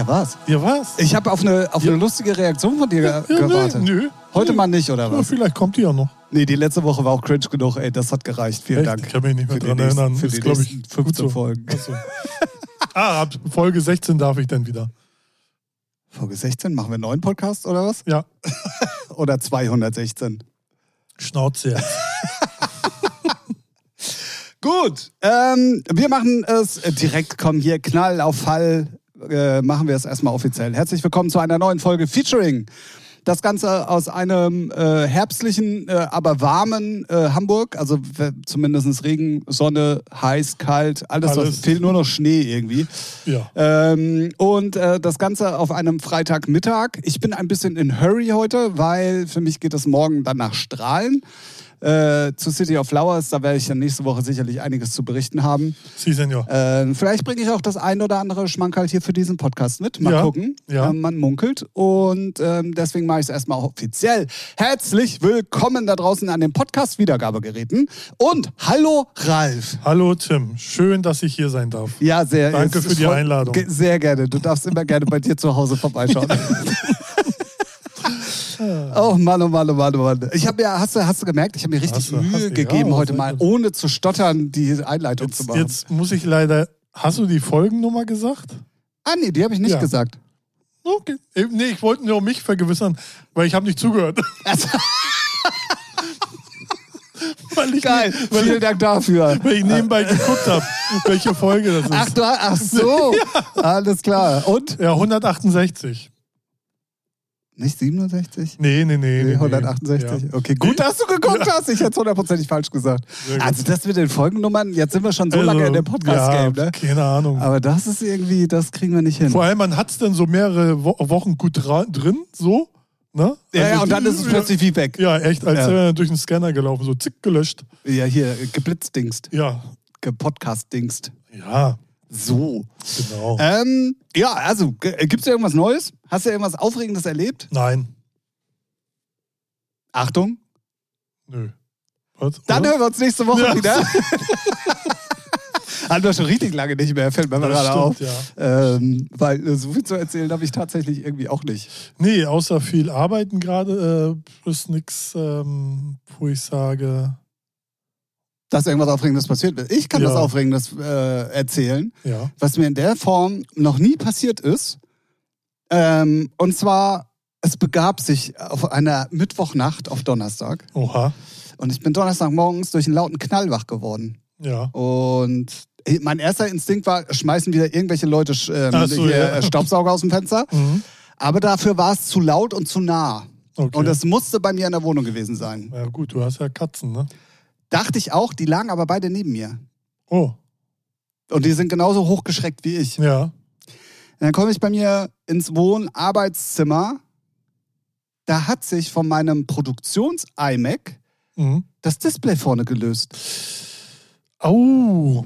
Ja, was? Ja, was? Ich habe auf eine, auf eine lustige Reaktion von dir ja, ge- gewartet. Nö, nö. Heute nö. mal nicht, oder Ja, was? vielleicht kommt die ja noch. Nee, die letzte Woche war auch cringe genug. Ey, das hat gereicht. Vielen Echt? Dank. Ich kann mich nicht mehr dran nächsten- erinnern. für die glaube ich, nächsten 15 gut so. Folgen. So. ah, ab Folge 16 darf ich dann wieder. Folge 16, machen wir einen neuen Podcast oder was? Ja, Oder 216? Schnauze. Gut, ähm, wir machen es direkt, komm hier, Knall auf Fall, äh, machen wir es erstmal offiziell. Herzlich willkommen zu einer neuen Folge Featuring. Das Ganze aus einem äh, herbstlichen, äh, aber warmen äh, Hamburg, also zumindest Regen, Sonne, heiß, kalt, alles, Alles. Was, fehlt nur noch Schnee irgendwie. Ja. Ähm, und äh, das Ganze auf einem Freitagmittag. Ich bin ein bisschen in Hurry heute, weil für mich geht es morgen dann nach Strahlen. Äh, zu City of Flowers, da werde ich dann nächste Woche sicherlich einiges zu berichten haben. Sie, Senor. Äh, vielleicht bringe ich auch das ein oder andere Schmankerl hier für diesen Podcast mit. Mal Ja, gucken. ja. Ähm, man munkelt. Und ähm, deswegen mache ich es erstmal offiziell. Herzlich willkommen da draußen an den Podcast-Wiedergabegeräten. Und hallo Ralf. Hallo Tim, schön, dass ich hier sein darf. Ja, sehr. Danke für die Einladung. Sehr gerne. Du darfst immer gerne bei dir zu Hause vorbeischauen. Oh Mann, oh Mann, oh Mann, oh Mann. Ich habe ja, hast du, hast du gemerkt, ich habe mir richtig Hast Mühe hast gegeben, ja, heute mal, gut. ohne zu stottern, die Einleitung zu Jetzt, machen. jetzt muss ich leider. Hast du die Folgennummer gesagt? Ah, nee, die habe ich nicht Ja. gesagt. Okay. Eh, Nee, ich wollte nur mich vergewissern, weil ich habe nicht zugehört. Also, weil ich, geil, Weil vielen ich, Dank dafür. weil ich nebenbei geguckt habe, welche Folge das ist. Ach, du, ach so, alles klar. Und? Ja, 168. Nicht 67? Nee, nee, nee. nee, Nee, nee. 168. Ja. Okay, gut, dass du geguckt hast. Ich hätte es hundertprozentig falsch gesagt. Also das mit den Folgennummern, jetzt sind wir schon so Also, lange in dem Podcast-Game, ja, ne? Keine Ahnung. Aber das ist irgendwie, das kriegen wir nicht hin. Vor allem, man hat es dann so mehrere Wo Wochen gut drin, so. Ne? Ja, Also ja, und dann ist es plötzlich wie weg. Ja, echt, als Ja. wäre er durch den Scanner gelaufen, so zick gelöscht. Ja, hier, geblitzdingst, Ja, gepodcast-dingst. ja, So. genau. Ähm, ja, also, gibt es irgendwas Neues? Hast du irgendwas Aufregendes erlebt? Nein, Achtung, nö. Was, dann hören wir uns nächste Woche Ja. wieder. Haben wir schon richtig lange nicht mehr, fällt mir Das gerade auf. stimmt, ja. Ähm, weil äh, so viel zu erzählen habe ich tatsächlich irgendwie auch nicht. Nee, außer viel Arbeiten gerade äh, ist nichts, ähm, wo ich sage, Dass irgendwas Aufregendes passiert ist. Ich kann Ja. was Aufregendes äh, erzählen, ja. was mir in der Form noch nie passiert ist. Ähm, und zwar, es begab sich auf einer Mittwochnacht auf Donnerstag. Oha. Und ich bin Donnerstagmorgens durch einen lauten Knall wach geworden. Ja. Und mein erster Instinkt war, schmeißen wieder irgendwelche Leute ähm, so, hier ja. äh, Staubsauger aus dem Fenster. Mhm. Aber dafür war es zu laut und zu nah. Okay. Und es musste bei mir in der Wohnung gewesen sein. ja, gut, du hast ja Katzen, ne? Dachte ich auch, die lagen aber beide neben mir. Oh, Und die sind genauso hochgeschreckt wie ich. ja. Und dann komme ich bei mir ins Wohn-Arbeitszimmer. Da hat sich von meinem Produktions-iMac Mhm. das Display vorne gelöst. Au.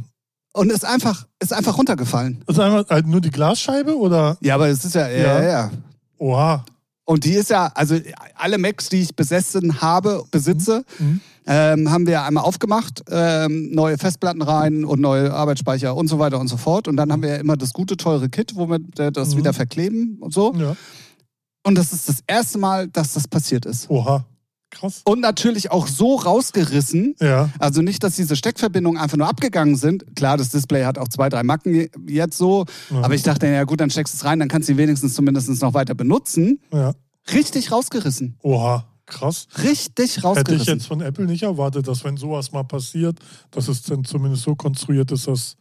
Und ist einfach, ist einfach runtergefallen. Ist einfach halt nur die Glasscheibe oder? Ja, aber es ist ja, ja, Ja. ja. Oha. Und die ist ja, also alle Macs, die ich besessen habe, besitze, Mhm. Ähm, haben wir einmal aufgemacht, ähm, neue Festplatten rein und neue Arbeitsspeicher und so weiter und so fort. Und dann haben wir ja immer das gute, teure Kit, wo wir das Mhm. wieder verkleben und so. Ja. Und das ist das erste Mal, dass das passiert ist. Oha. Krass. Und natürlich auch so rausgerissen, Ja. also nicht, dass diese Steckverbindungen einfach nur abgegangen sind. Klar, das Display hat auch zwei, drei Macken je- jetzt so. Ja. Aber ich dachte, ja gut, dann steckst du es rein, dann kannst du ihn wenigstens zumindest noch weiter benutzen. ja. Richtig rausgerissen. Oha. Krass. Richtig Hätte rausgerissen. ich jetzt von Apple nicht erwartet, dass wenn sowas mal passiert, dass es dann zumindest so konstruiert ist, dass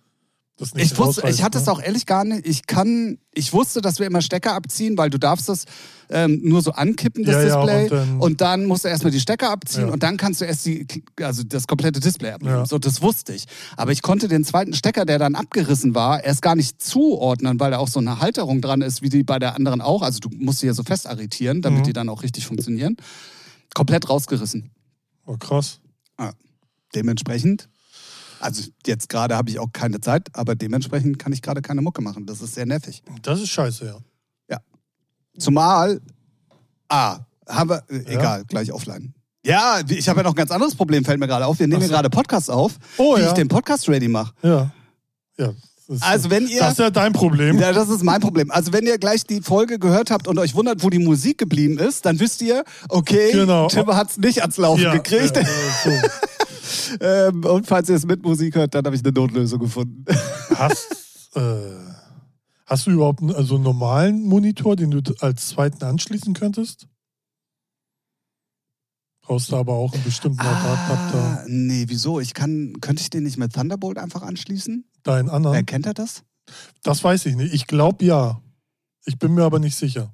das nicht Ich wusste, ich hatte es ne? auch ehrlich gar nicht. Ich kann, ich wusste, dass wir immer Stecker abziehen, weil du darfst das ähm, nur so ankippen, das Ja, ja, Display. und dann- und dann musst du erstmal die Stecker abziehen Ja. und dann kannst du erst die, also das komplette Display abnehmen. Ja. So, das wusste ich. Aber ich konnte den zweiten Stecker, der dann abgerissen war, erst gar nicht zuordnen, weil da auch so eine Halterung dran ist, wie die bei der anderen auch. Also du musst sie ja so fest arretieren, damit Mhm. die dann auch richtig funktionieren. Komplett rausgerissen. Oh, krass. Dementsprechend, also jetzt gerade habe ich auch keine Zeit, aber dementsprechend kann ich gerade keine Mucke machen. Das ist sehr nervig. Das ist scheiße, ja. Zumal, ah, haben wir, äh, Ja? egal, gleich offline. Ja, ich habe ja noch ein ganz anderes Problem, fällt mir gerade auf. Wir nehmen so. gerade Podcasts auf, Oh wie ja. ich den Podcast ready mache. Ja. Ja. Das ist, Also wenn ihr- Das ist ja dein Problem. Ja, das ist mein Problem. Also wenn ihr gleich die Folge gehört habt und euch wundert, wo die Musik geblieben ist, dann wisst ihr, okay, Genau. Tim hat es nicht ans Laufen ja, gekriegt. Ja, ja, so. Ähm, und falls ihr es mit Musik hört, dann habe ich eine Notlösung gefunden. Hast, äh, hast du überhaupt einen, also einen normalen Monitor, den du als zweiten anschließen könntest? Brauchst du aber auch einen bestimmten Adapter. Ah, nee, wieso? Ich kann, könnte ich den nicht mit Thunderbolt einfach anschließen? Deinen anderen? Erkennt er das? Das weiß ich nicht. Ich glaube ja. Ich bin mir aber nicht sicher.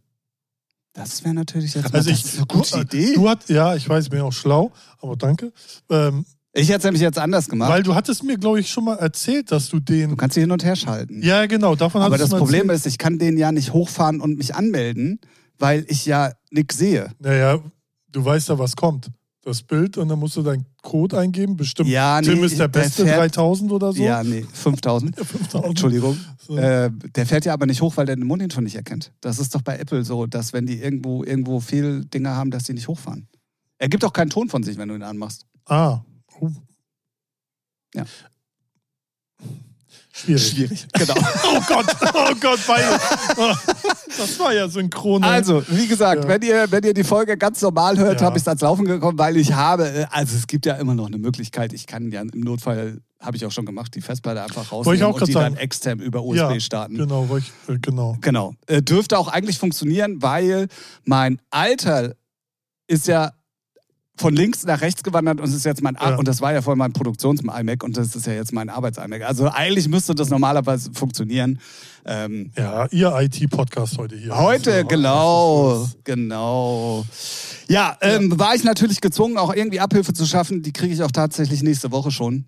Das wäre natürlich jetzt Also ich, eine gute du, Idee. Du hat, ja, ich weiß, ich bin auch schlau, aber danke. Ähm, ich hätte es nämlich jetzt anders gemacht. weil du hattest mir, glaube ich, schon mal erzählt, dass du den. du kannst sie hin und her schalten. Ja, genau, davon Aber das Problem erzählt. ist, ich kann den ja nicht hochfahren und mich anmelden, weil ich ja nichts sehe. Naja, du weißt ja, was kommt. Das Bild und dann musst du deinen Code eingeben. Bestimmt. Ja, Tim nee, ist der der Beste, fährt- 3000 oder so. Ja, nee, 5000. 5000. Entschuldigung. So. Äh, der fährt ja aber nicht hoch, weil der den Monitor nicht erkennt. Das ist doch bei Apple so, dass wenn die irgendwo, irgendwo Fehldinger haben, dass die nicht hochfahren. Er gibt auch keinen Ton von sich, wenn du ihn anmachst. Ah. Oh. Ja. Schwierig. Genau. Oh Gott, oh Gott, beide. Das war ja synchron. Also, wie gesagt, Ja. wenn, ihr, wenn ihr die Folge ganz normal hört, Ja. habe ich es ans Laufen gekommen, weil ich habe, äh, also es gibt ja immer noch eine Möglichkeit, ich kann ja im Notfall, habe ich auch schon gemacht, die Festplatte einfach rausnehmen auch und die sagen. dann extern über USB ja, starten. Genau, wollte ich, äh, genau. Genau. Äh, dürfte auch eigentlich funktionieren, weil mein Alter ist ja von links nach rechts gewandert und es ist jetzt mein Ar Ja. und das war ja vorher mein Produktions-iMac und das ist ja jetzt mein Arbeits-iMac. Also eigentlich müsste das normalerweise funktionieren. Ähm, Ja, ihr IT-Podcast heute hier. heute, Also, genau, genau. Ja, ähm, war ich natürlich gezwungen, auch irgendwie Abhilfe zu schaffen. Die kriege ich auch tatsächlich nächste Woche schon.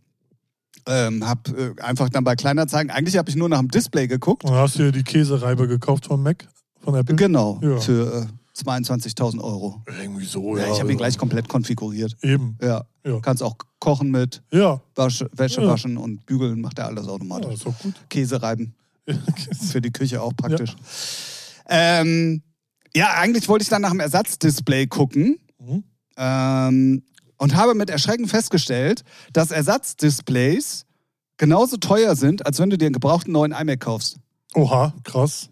Ähm, hab äh, einfach dann bei Kleinanzeigen, eigentlich habe ich nur nach dem Display geguckt. Und hast du dir die Käsereibe gekauft von Mac, von Apple? Genau, Ja. für äh, 22.000 Euro. Irgendwie so, Ja, ja. ich habe ihn gleich komplett konfiguriert. Eben, Ja. Ja. Kannst auch kochen mit, ja. Wasch, Wäsche Ja. waschen und bügeln, macht er alles ja automatisch. ist doch gut. Käse reiben, für die Küche auch praktisch. Ja. Ja. Ähm, ja, eigentlich wollte ich dann nach dem Ersatzdisplay gucken Mhm. ähm, und habe mit Erschrecken festgestellt, dass Ersatzdisplays genauso teuer sind, als wenn du dir einen gebrauchten neuen iMac kaufst. Oha, krass.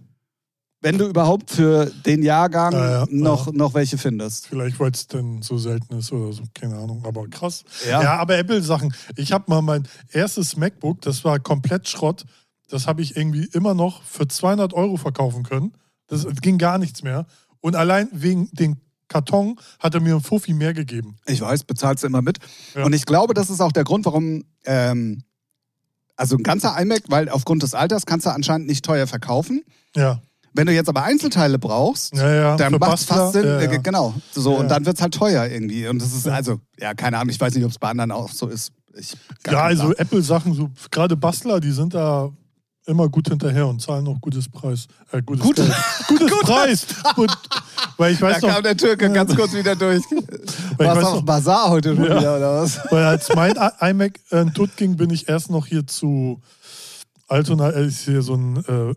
Wenn du überhaupt für den Jahrgang Ja, ja, noch, ja. noch welche findest. Vielleicht, weil es denn so selten ist oder so, keine Ahnung, aber krass. Ja. Aber Apple-Sachen. Ich habe mal mein erstes MacBook, das war komplett Schrott. Das habe ich irgendwie immer noch für 200 Euro verkaufen können. Das ging gar nichts mehr. Und allein wegen dem Karton hat er mir einen Fuffi mehr gegeben. Ich weiß, bezahlst du immer mit. Und ich glaube, das ist auch der Grund, warum. Ähm, also ein ganzer iMac, weil aufgrund des Alters kannst du anscheinend nicht teuer verkaufen. Ja, Wenn du jetzt aber Einzelteile brauchst, ja, ja. dann macht es fast Sinn. Ja, äh. Genau. So, und dann wird es halt teuer irgendwie. Und das ist also, ja, keine Ahnung, ich weiß nicht, ob es bei anderen auch so ist. Ich, Ja, also. Apple-Sachen, so gerade Bastler, die sind da immer gut hinterher und zahlen auch gutes Preis. Äh, gutes Gut-. Gutes Preis. Und, weil ich Da weiß noch, kam der Türke ganz kurz wieder durch. Du auf noch- Bazar heute schon wieder, oder was? Weil als mein iMac äh, tot ging, bin ich erst noch hier zu Altona, äh, ist hier so ein äh,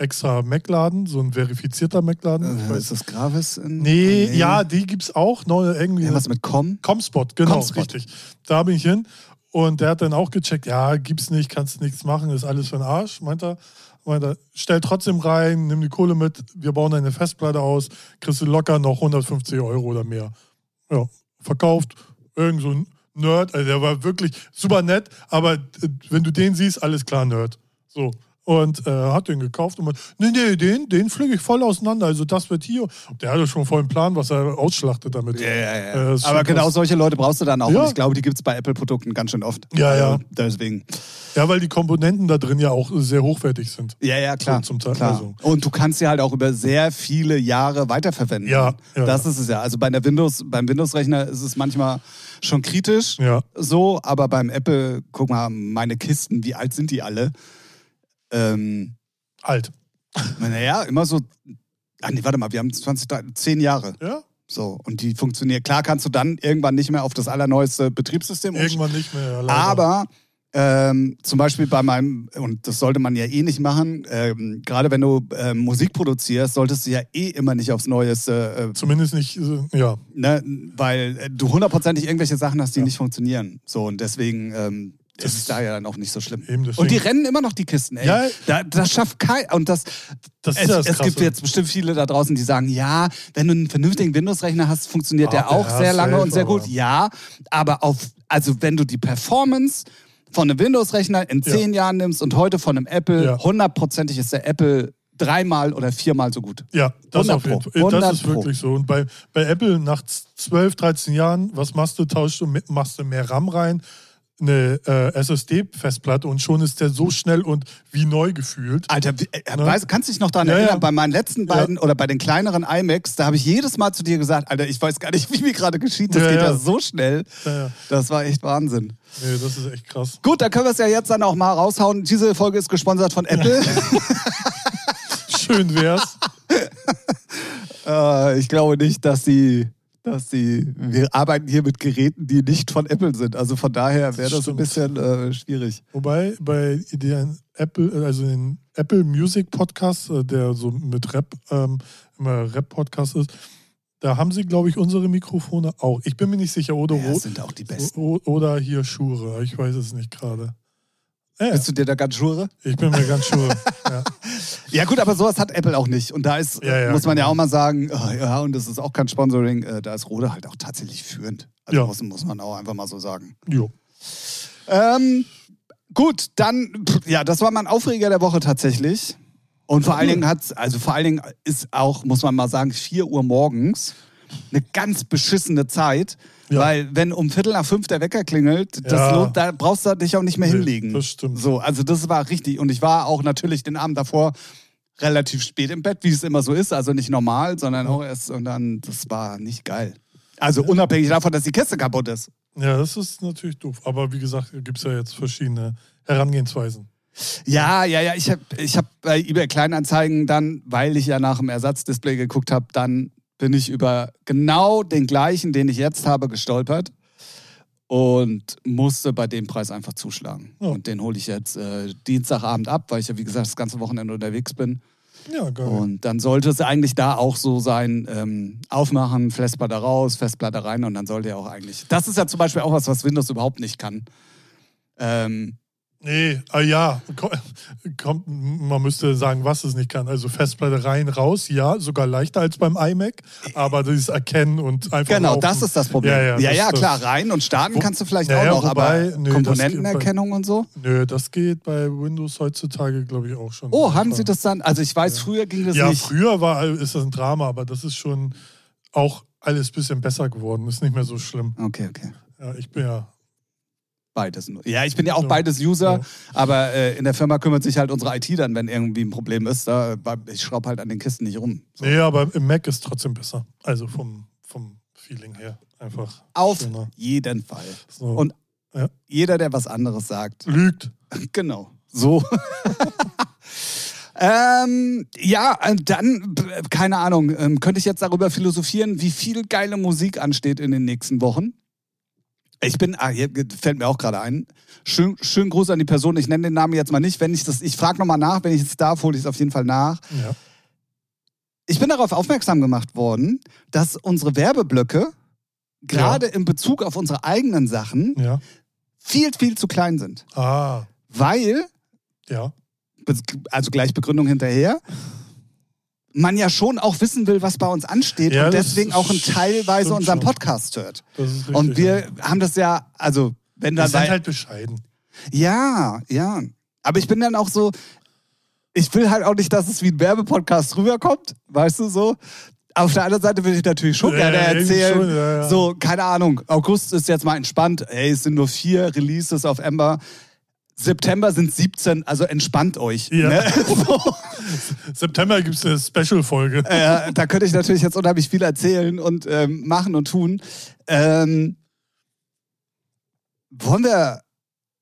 extra Mac-Laden, so ein verifizierter Mac-Laden. Äh, ist das Gravis? In, nee, ja, die gibt's auch. Neu, irgendwie Ja, was mit Com? Comspot, genau, Comspot. richtig. Da bin ich hin und der hat dann auch gecheckt, ja, gibt's nicht, kannst nichts machen, ist alles für den Arsch, meint er. Meint er, stell trotzdem rein, nimm die Kohle mit, wir bauen eine Festplatte aus, kriegst du locker noch 150 Euro oder mehr. Ja, verkauft, irgend so ein Nerd, also der war wirklich super nett, aber wenn du den siehst, alles klar, Nerd. So. Und äh, hat den gekauft und meint, nee, nee, den, den pflege ich voll auseinander. Also das wird hier. Der hatte schon voll einen Plan, was er ausschlachtet damit. Ja, ja, ja. Äh, Aber genau krass. solche Leute brauchst du dann auch. Ja. Und ich glaube, die gibt es bei Apple-Produkten ganz schön oft. Ja, ja. Also, deswegen. Ja, weil die Komponenten da drin ja auch sehr hochwertig sind. Ja, ja, klar. Zum Teil, klar. also. Und du kannst sie halt auch über sehr viele Jahre weiterverwenden. Ja, ja, Das ja. ist es ja. Also bei einer Windows, beim Windows-Rechner ist es manchmal schon kritisch. Ja. So, aber beim Apple, guck mal, meine Kisten, wie alt sind die alle? Ähm, Alt. naja, immer so. Ah, nee, warte mal, wir haben 20, 10 Jahre. Ja? So, und die funktionieren. Klar kannst du dann irgendwann nicht mehr auf das allerneueste Betriebssystem. Irgendwann nicht mehr. ja, leider. Aber ähm, zum Beispiel bei meinem, und das sollte man ja eh nicht machen, ähm, gerade wenn du ähm, Musik produzierst, solltest du ja eh immer nicht aufs Neueste, äh, Zumindest nicht, äh, ja. ne, weil du hundertprozentig irgendwelche Sachen hast, die Ja. nicht funktionieren. So, und deswegen, ähm, das ist da ja dann auch nicht so schlimm. Und die rennen immer noch die Kisten, ey. Ja. Da, das schafft kein. Und das, Das ist es, ja das es gibt jetzt bestimmt viele da draußen, die sagen, ja, wenn du einen vernünftigen Windows-Rechner hast, funktioniert Ah, der auch ja, sehr lange und sehr gut. aber- Ja, aber auf, also wenn du die Performance von einem Windows-Rechner in Ja. zehn Jahren nimmst und heute von einem Apple, Ja. hundertprozentig ist der Apple dreimal oder viermal so gut. Ja, das 100 auf jeden. Fall. 100 Das ist wirklich so. Und bei, bei Apple nach 12, 13 Jahren, was machst du? Tauschst du, machst du mehr RAM rein, eine äh, SSD-Festplatte und schon ist der so schnell und wie neu gefühlt. Alter, äh, Ne? weißt, kannst du dich noch daran Ja, erinnern, ja. bei meinen letzten beiden oder bei den kleineren iMacs, da habe ich jedes Mal zu dir gesagt, Alter, ich weiß gar nicht, wie mir gerade geschieht, das Ja, geht ja. ja. so schnell. Ja, ja. Das war echt Wahnsinn. Nee, das ist echt krass. Gut, dann können wir es ja jetzt dann auch mal raushauen. Diese Folge ist gesponsert von Apple. Schön wär's. äh, ich glaube nicht, dass die, dass die, wir arbeiten hier mit Geräten, die nicht von Apple sind. Also von daher wäre das ein stimmt. bisschen äh, schwierig. Wobei bei den Apple, also den Apple Music Podcast, äh, der so mit Rap, ähm, immer Rap-Podcast ist, da haben sie, glaube ich, unsere Mikrofone auch. Ich bin mir nicht sicher. Oder, Ja, das sind auch die besten. oder hier Schure. Ich weiß es nicht gerade. Ja, Bist du dir da ganz sure? ich bin mir ganz sure. ja. Ja gut, aber sowas hat Apple auch nicht. Und da ist, Ja, ja, muss man ja genau. auch mal sagen, oh, ja, und das ist auch kein Sponsoring, äh, da ist Rode halt auch tatsächlich führend. Also Ja. muss, muss man auch einfach mal so sagen. Jo. Ähm, gut, dann, ja, das war mein Aufreger der Woche tatsächlich. Und vor allen Dingen hat also vor allen Dingen ist auch, muss man mal sagen, 4 Uhr morgens eine ganz beschissene Zeit. Ja. Weil wenn um Viertel nach fünf der Wecker klingelt, das Ja. lohnt, da brauchst du dich auch nicht mehr Nee, hinlegen. das stimmt. So, also das war richtig. Und ich war auch natürlich den Abend davor relativ spät im Bett, wie es immer so ist. Also nicht normal, sondern auch erst, und dann, das war nicht geil. Also unabhängig davon, dass die Kiste kaputt ist. Ja, das ist natürlich doof. Aber wie gesagt, gibt es ja jetzt verschiedene Herangehensweisen. Ja, ja, ja. Ich habe ich hab bei eBay Kleinanzeigen dann, weil ich ja nach dem Ersatzdisplay geguckt habe, dann bin ich über genau den gleichen, den ich jetzt habe, gestolpert und musste bei dem Preis einfach zuschlagen. Ja. Und den hole ich jetzt äh, Dienstagabend ab, weil ich ja, wie gesagt, das ganze Wochenende unterwegs bin. Ja, geil. Und dann sollte es eigentlich da auch so sein, ähm, aufmachen, Festplatte raus, Festplatte rein und dann sollte ja auch eigentlich. Das ist ja zum Beispiel auch was, was Windows überhaupt nicht kann. Ähm, Nee, ah ja, ko- kommt, man müsste sagen, was es nicht kann. Also Festplatte rein, raus, ja, sogar leichter als beim iMac, aber dieses Erkennen und einfach. Genau, laufen. das ist das Problem. Ja, ja, ja, ja, klar, rein und starten Wo- kannst du vielleicht Naja, auch noch, wobei, aber nö, Komponentenerkennung und so. Nö, das geht bei Windows heutzutage, glaube ich, auch schon. Oh, haben sie das dann? Also ich weiß, früher ging das Ja, nicht. früher war ist das ein Drama, aber das ist schon auch alles ein bisschen besser geworden. Ist nicht mehr so schlimm. Okay, okay. Ja, ich bin ja. Beides. Ja, ich bin ja auch Ja. beides User, Ja. aber äh, in der Firma kümmert sich halt unsere IT dann, wenn irgendwie ein Problem ist. Da, ich schraube halt an den Kisten nicht rum. So. Nee, aber im Mac ist trotzdem besser. Also vom, vom Feeling her. Einfach. Auf schöner. jeden Fall. So. Und Ja. jeder, der was anderes sagt, Lügt. Genau, so. ähm, ja, äh, dann, keine Ahnung, ähm, könnte ich jetzt darüber philosophieren, wie viel geile Musik ansteht in den nächsten Wochen. Ich bin, ah, hier fällt mir auch gerade ein. Schön, schönen Gruß an die Person. Ich nenne den Namen jetzt mal nicht. Wenn ich das, ich frage nochmal nach. Wenn ich es darf, hole ich es auf jeden Fall nach. Ja. Ich bin darauf aufmerksam gemacht worden, dass unsere Werbeblöcke gerade in Bezug auf unsere eigenen Sachen Ja. viel, viel zu klein sind. Ah. Weil Ja. also gleich Begründung hinterher, man ja schon auch wissen will, was bei uns ansteht Ja, und deswegen auch ein teilweise unseren. Podcast hört. Richtig. Und wir ja. haben das ja, also wenn wir dann sind halt bescheiden. ja, ja, aber ich bin dann auch so, ich will halt auch nicht, dass es wie ein Werbepodcast rüberkommt, weißt du so. Auf der anderen Seite würde ich natürlich schon Ja, gerne erzählen, schon, ja, ja. so, keine Ahnung, August ist jetzt mal entspannt, hey, es sind nur vier Releases auf Ember. September sind 17, also entspannt euch. Ja. Ne? So. September gibt es eine Special-Folge. äh, da könnte ich natürlich jetzt unheimlich viel erzählen und ähm, machen und tun. Ähm, wollen wir.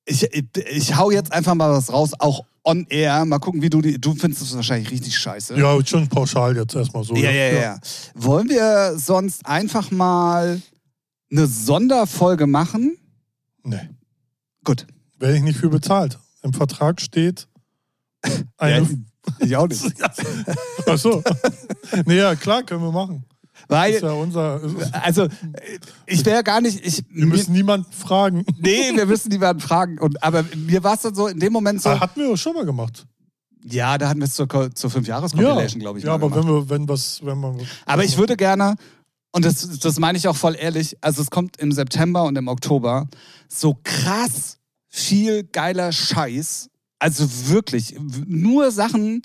Ich, ich, ich hau jetzt einfach mal was raus, auch on air. Mal gucken, wie du die. Du findest es wahrscheinlich richtig scheiße. Ja, schon pauschal jetzt erstmal so. ja, ja, ja, ja. Wollen wir sonst einfach mal eine Sonderfolge machen? Nee. Gut. Werde ich nicht für bezahlt. Im Vertrag steht eine. Ja, ich auch nicht. Ach so. nee, ja, klar, können wir machen. Weil, ist ja unser. also, äh, ich wäre gar nicht. Ich, Wir müssen niemanden fragen. nee, wir müssen niemanden fragen. Und, aber mir war es dann so in dem Moment so. Ah, hatten wir schon mal gemacht. Ja, da hatten wir es zur, zur Fünf-Jahres-Compilation, glaube ich. Ja, aber gemacht. wenn wir, wenn was, wenn man. Aber ich würde gerne, und das, das meine ich auch voll ehrlich, also es kommt im September und im Oktober so krass viel geiler Scheiß. Also wirklich, nur Sachen.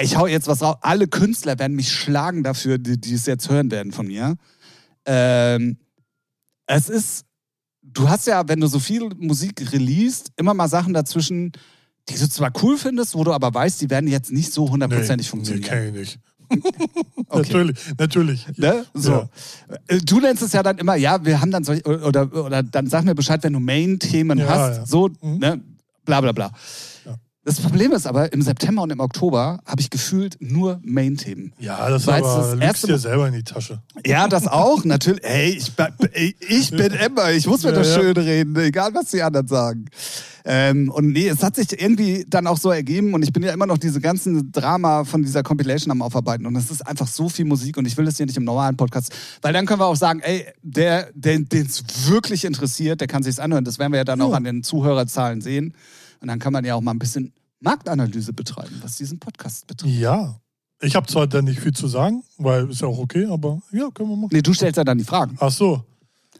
Ich hau jetzt was raus. Alle Künstler werden mich schlagen dafür, die, die es jetzt hören werden von mir. Ähm, es ist, du hast ja, wenn du so viel Musik releast, immer mal Sachen dazwischen, die du zwar cool findest, wo du aber weißt, die werden jetzt nicht so hundertprozentig Nee, funktionieren. kenn ich nicht. Okay. Natürlich, natürlich. Ne? So. Ja. Du nennst es ja dann immer, ja, wir haben dann solche, oder, oder dann sag mir Bescheid, wenn du Main-Themen Ja, hast, ja. so, Mhm. ne, bla bla bla. Das Problem ist aber, im September und im Oktober habe ich gefühlt nur Main-Themen. Ja, das Weil es aber das lügst dir selber in die Tasche. Ja, das auch, natürlich. Ey, ich, bin- ey, ich bin Emma, ich muss mir Ja, das ja. schön reden, egal was die anderen sagen. Ähm, und nee, es hat sich irgendwie dann auch so ergeben und ich bin ja immer noch diese ganzen Drama von dieser Compilation am Aufarbeiten und es ist einfach so viel Musik und ich will das hier nicht im normalen Podcast, weil dann können wir auch sagen, ey, der, der den es wirklich interessiert, der kann sich's anhören. Das werden wir ja dann auch Ja. an den Zuhörerzahlen sehen und dann kann man ja auch mal ein bisschen Marktanalyse betreiben, was diesen Podcast betrifft. Ja. Ich habe zwar dann nicht viel zu sagen, weil ist ja auch okay, aber ja, können wir machen. Nee, du stellst ja dann die Fragen. Ach so.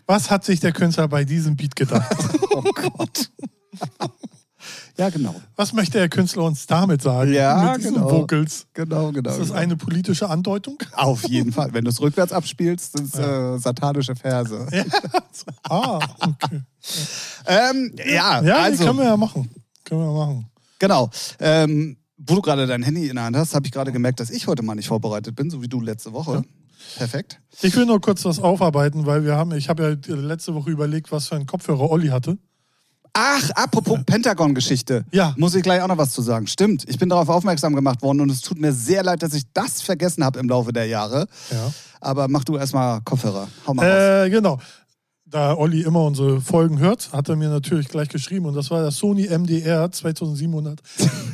Was hat sich der Künstler bei diesem Beat gedacht? Oh Gott. ja, genau. Was möchte der Künstler uns damit sagen? Ja, Mit diesen genau. Vocals. Genau, genau. Ist das genau. eine politische Andeutung? Auf jeden Fall. Wenn du es rückwärts abspielst, sind es äh, satanische Verse. Ah, okay. Ähm, ja, Ja, also, die können wir ja machen. Können wir machen. genau. Ähm, wo du gerade dein Handy in der Hand hast, habe ich gerade gemerkt, dass ich heute mal nicht vorbereitet bin, so wie du letzte Woche. Perfekt. Ich will nur kurz was aufarbeiten, weil wir haben, ich habe ja letzte Woche überlegt, was für einen Kopfhörer Olli hatte. Ach, apropos Pentagon-Geschichte. Ja. Muss ich gleich auch noch was zu sagen. Stimmt, ich bin darauf aufmerksam gemacht worden und es tut mir sehr leid, dass ich das vergessen habe im Laufe der Jahre. Ja. Aber mach du erstmal Kopfhörer. Hau mal raus. Äh, genau. Da Olli immer unsere Folgen hört, hat er mir natürlich gleich geschrieben und das war der Sony MDR 2700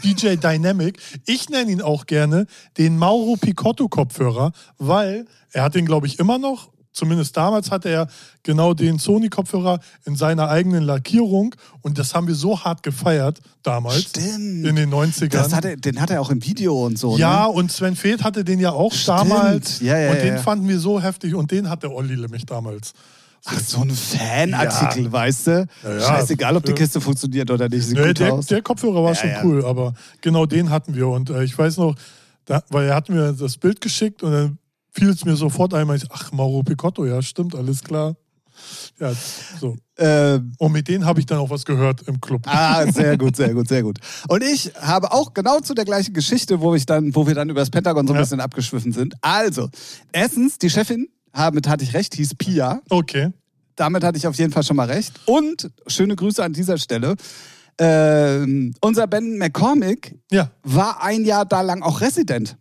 DJ Dynamic. Ich nenne ihn auch gerne den Mauro Picotto Kopfhörer, weil er hat den glaube ich immer noch. Zumindest damals hatte er genau den Sony-Kopfhörer in seiner eigenen Lackierung und das haben wir so hart gefeiert damals Stimmt. in den 90ern. Das hat er, den hat er auch im Video und so. Ja, Ne? und Sven Feth hatte den ja auch Stimmt. damals. Ja, ja, und ja, den ja. fanden wir so heftig und den hatte Olli nämlich damals. Ach, so ein Fanartikel, weißt du? Ja, ja. Scheißegal, ob die Ja. Kiste funktioniert oder nicht. Sieht Nee, gut der, aus. der Kopfhörer war Ja, schon ja. cool, aber genau den hatten wir. Und äh, ich weiß noch, da, weil er hat mir das Bild geschickt und dann fiel es mir sofort einmal, ich, ach, Mauro Picotto, ja, stimmt, alles klar. Ja, so. Ähm, Und mit denen habe ich dann auch was gehört im Club. Ah, sehr gut, sehr gut, sehr gut. Und ich habe auch genau zu der gleichen Geschichte, wo ich dann, wo wir dann über das Pentagon so ein Ja. bisschen abgeschwiffen sind. Also, erstens, die Chefin, damit hatte ich recht, hieß Pia. Okay. Damit hatte ich auf jeden Fall schon mal recht. Und schöne Grüße an dieser Stelle. Ähm, unser Ben McCormick Ja. war ein Jahr da lang auch Resident.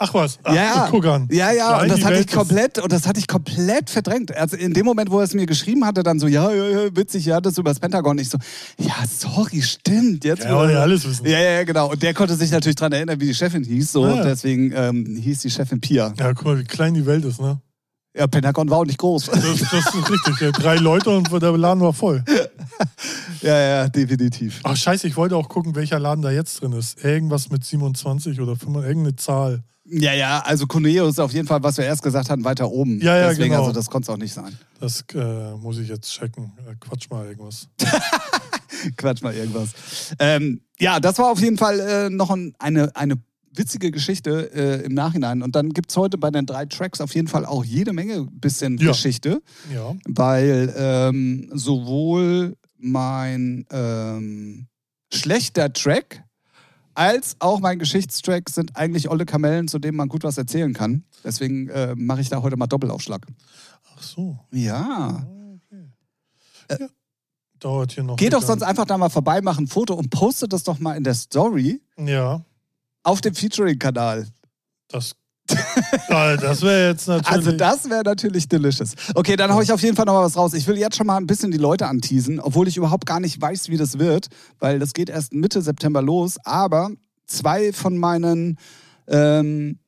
Ach was. Ach, ja, ja. Guck an. Ja, ja, und das hatte ich Welt komplett, und das hatte ich komplett verdrängt. Also in dem Moment, wo er es mir geschrieben hatte, dann so, ja, ja, ja, witzig, ja, das über das Pentagon. Ich so, ja, sorry, stimmt. Jetzt Ja, wollen ja alles wissen. Ja, ja, ja, genau. Und der konnte sich natürlich daran erinnern, wie die Chefin hieß. So, Ja. und deswegen ähm, hieß die Chefin Pia. Ja, guck mal, wie klein die Welt ist, ne? Ja, Pentagon war auch nicht groß. Das, das ist richtig. Ja, drei Leute und der Laden war voll. ja, ja, definitiv. Ach, scheiße, ich wollte auch gucken, welcher Laden da jetzt drin ist. Irgendwas mit 27 oder 5, irgendeine Zahl. Ja, ja, also Cuneo ist auf jeden Fall, was wir erst gesagt hatten, weiter oben. Ja, ja, Deswegen, genau. also das konnte es auch nicht sein. Das äh, muss ich jetzt checken. Äh, Quatsch mal irgendwas. Quatsch mal irgendwas. Ähm, ja, das war auf jeden Fall äh, noch ein, eine, eine witzige Geschichte äh, im Nachhinein. Und dann gibt es heute bei den drei Tracks auf jeden Fall auch jede Menge bisschen Ja. Geschichte, Ja. weil ähm, sowohl mein ähm, schlechter Track als auch mein Geschichtstrack sind eigentlich olle Kamellen, zu denen man gut was erzählen kann. Deswegen äh, mache ich da heute mal Doppelaufschlag. Ach so. Ja. Dauert hier noch. Geh doch sonst einfach da mal vorbei, mach ein Foto und poste das doch mal in der Story Ja, auf dem Featuring-Kanal. das. Das wäre jetzt natürlich. Also das wäre natürlich delicious. Okay, dann hau ich auf jeden Fall noch mal was raus. Ich will jetzt schon mal ein bisschen die Leute anteasen, obwohl ich überhaupt gar nicht weiß, wie das wird, weil das geht erst Mitte September los. Aber zwei von meinen ähm,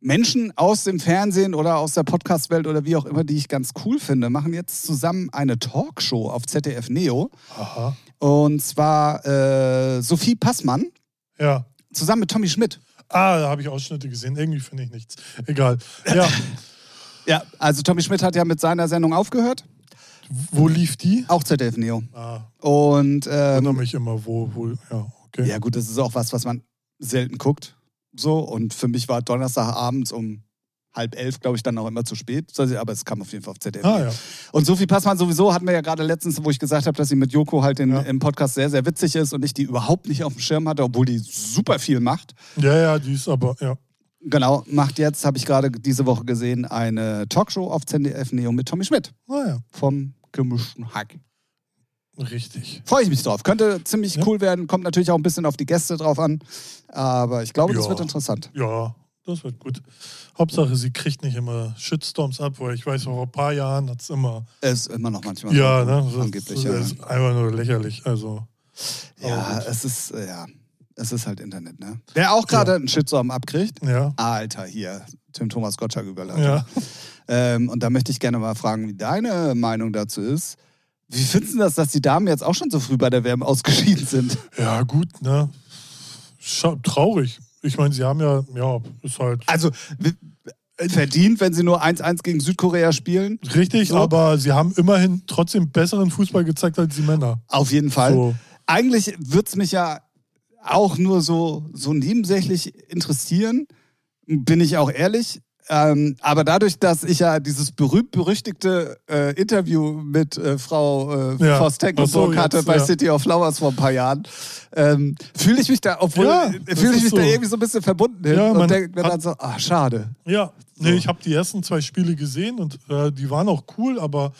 Menschen aus dem Fernsehen oder aus der Podcast-Welt oder wie auch immer, die ich ganz cool finde, machen jetzt zusammen eine Talkshow auf ZDF Neo. Aha. Und zwar äh, Sophie Passmann Ja. Zusammen mit Tommy Schmidt. Ah, da habe ich Ausschnitte gesehen. Irgendwie finde ich nichts. Egal. Ja. Ja, also Tommy Schmidt hat ja mit seiner Sendung aufgehört. Wo lief die? Auch ZDF Neo. Ah, Und erinnere ähm, mich immer, wo, wo, ja, okay. ja gut, das ist auch was, was man selten guckt. So. Und für mich war Donnerstagabends um halb elf, glaube ich, dann auch immer zu spät. Aber es kam auf jeden Fall auf ZDF. Ah, ja. Und Sophie Passmann sowieso hatten wir ja gerade letztens, wo ich gesagt habe, dass sie mit Joko halt in, Ja. im Podcast sehr, sehr witzig ist und ich die überhaupt nicht auf dem Schirm hatte, obwohl die super viel macht. Ja, ja, die ist aber, ja. Genau, macht jetzt, habe ich gerade diese Woche gesehen, eine Talkshow auf ZDF Neo mit Tommy Schmidt Naja, vom gemischten Hack. richtig. Freue ich mich drauf. Könnte ziemlich Ja. cool werden. Kommt natürlich auch ein bisschen auf die Gäste drauf an. Aber ich glaube, das Ja. wird interessant. Ja, das wird gut. Hauptsache, sie kriegt nicht immer Shitstorms ab, weil ich weiß, vor ein paar Jahren hat es immer. Es ist immer noch manchmal Ja, ne? Das, angeblich. das Ja, ist einfach nur lächerlich. Also, ja es ist, äh, ja, es ist halt Internet, ne? Wer auch gerade einen Shitstorm abkriegt, ja. Alter, hier, Tim Thomas Gottschalk überladen. Ja. Ähm, und da möchte ich gerne mal fragen, wie deine Meinung dazu ist. Wie findest du das, dass die Damen jetzt auch schon so früh bei der WM ausgeschieden sind? ja, gut, ne? Scha traurig. Ich meine, sie haben ja, ja, ist halt Also, verdient, wenn sie nur 1-1 gegen Südkorea spielen? richtig, So. aber sie haben immerhin trotzdem besseren Fußball gezeigt als die Männer. Auf jeden Fall. So. Eigentlich würde es mich ja auch nur so, so nebensächlich interessieren, bin ich auch ehrlich. Ähm, aber dadurch, dass ich ja dieses berühmt-berüchtigte äh, Interview mit äh, Frau äh, Ja. Vos Tecklenburg Ach so, hatte jetzt, bei ja. City of Flowers vor ein paar Jahren, ähm, fühle ich mich da, obwohl Ja, äh, fühle ich mich da so. irgendwie so ein bisschen verbunden hin und denke mir dann so, ah, schade. Ja, nee, So. ich habe die ersten zwei Spiele gesehen und äh, die waren auch cool, aber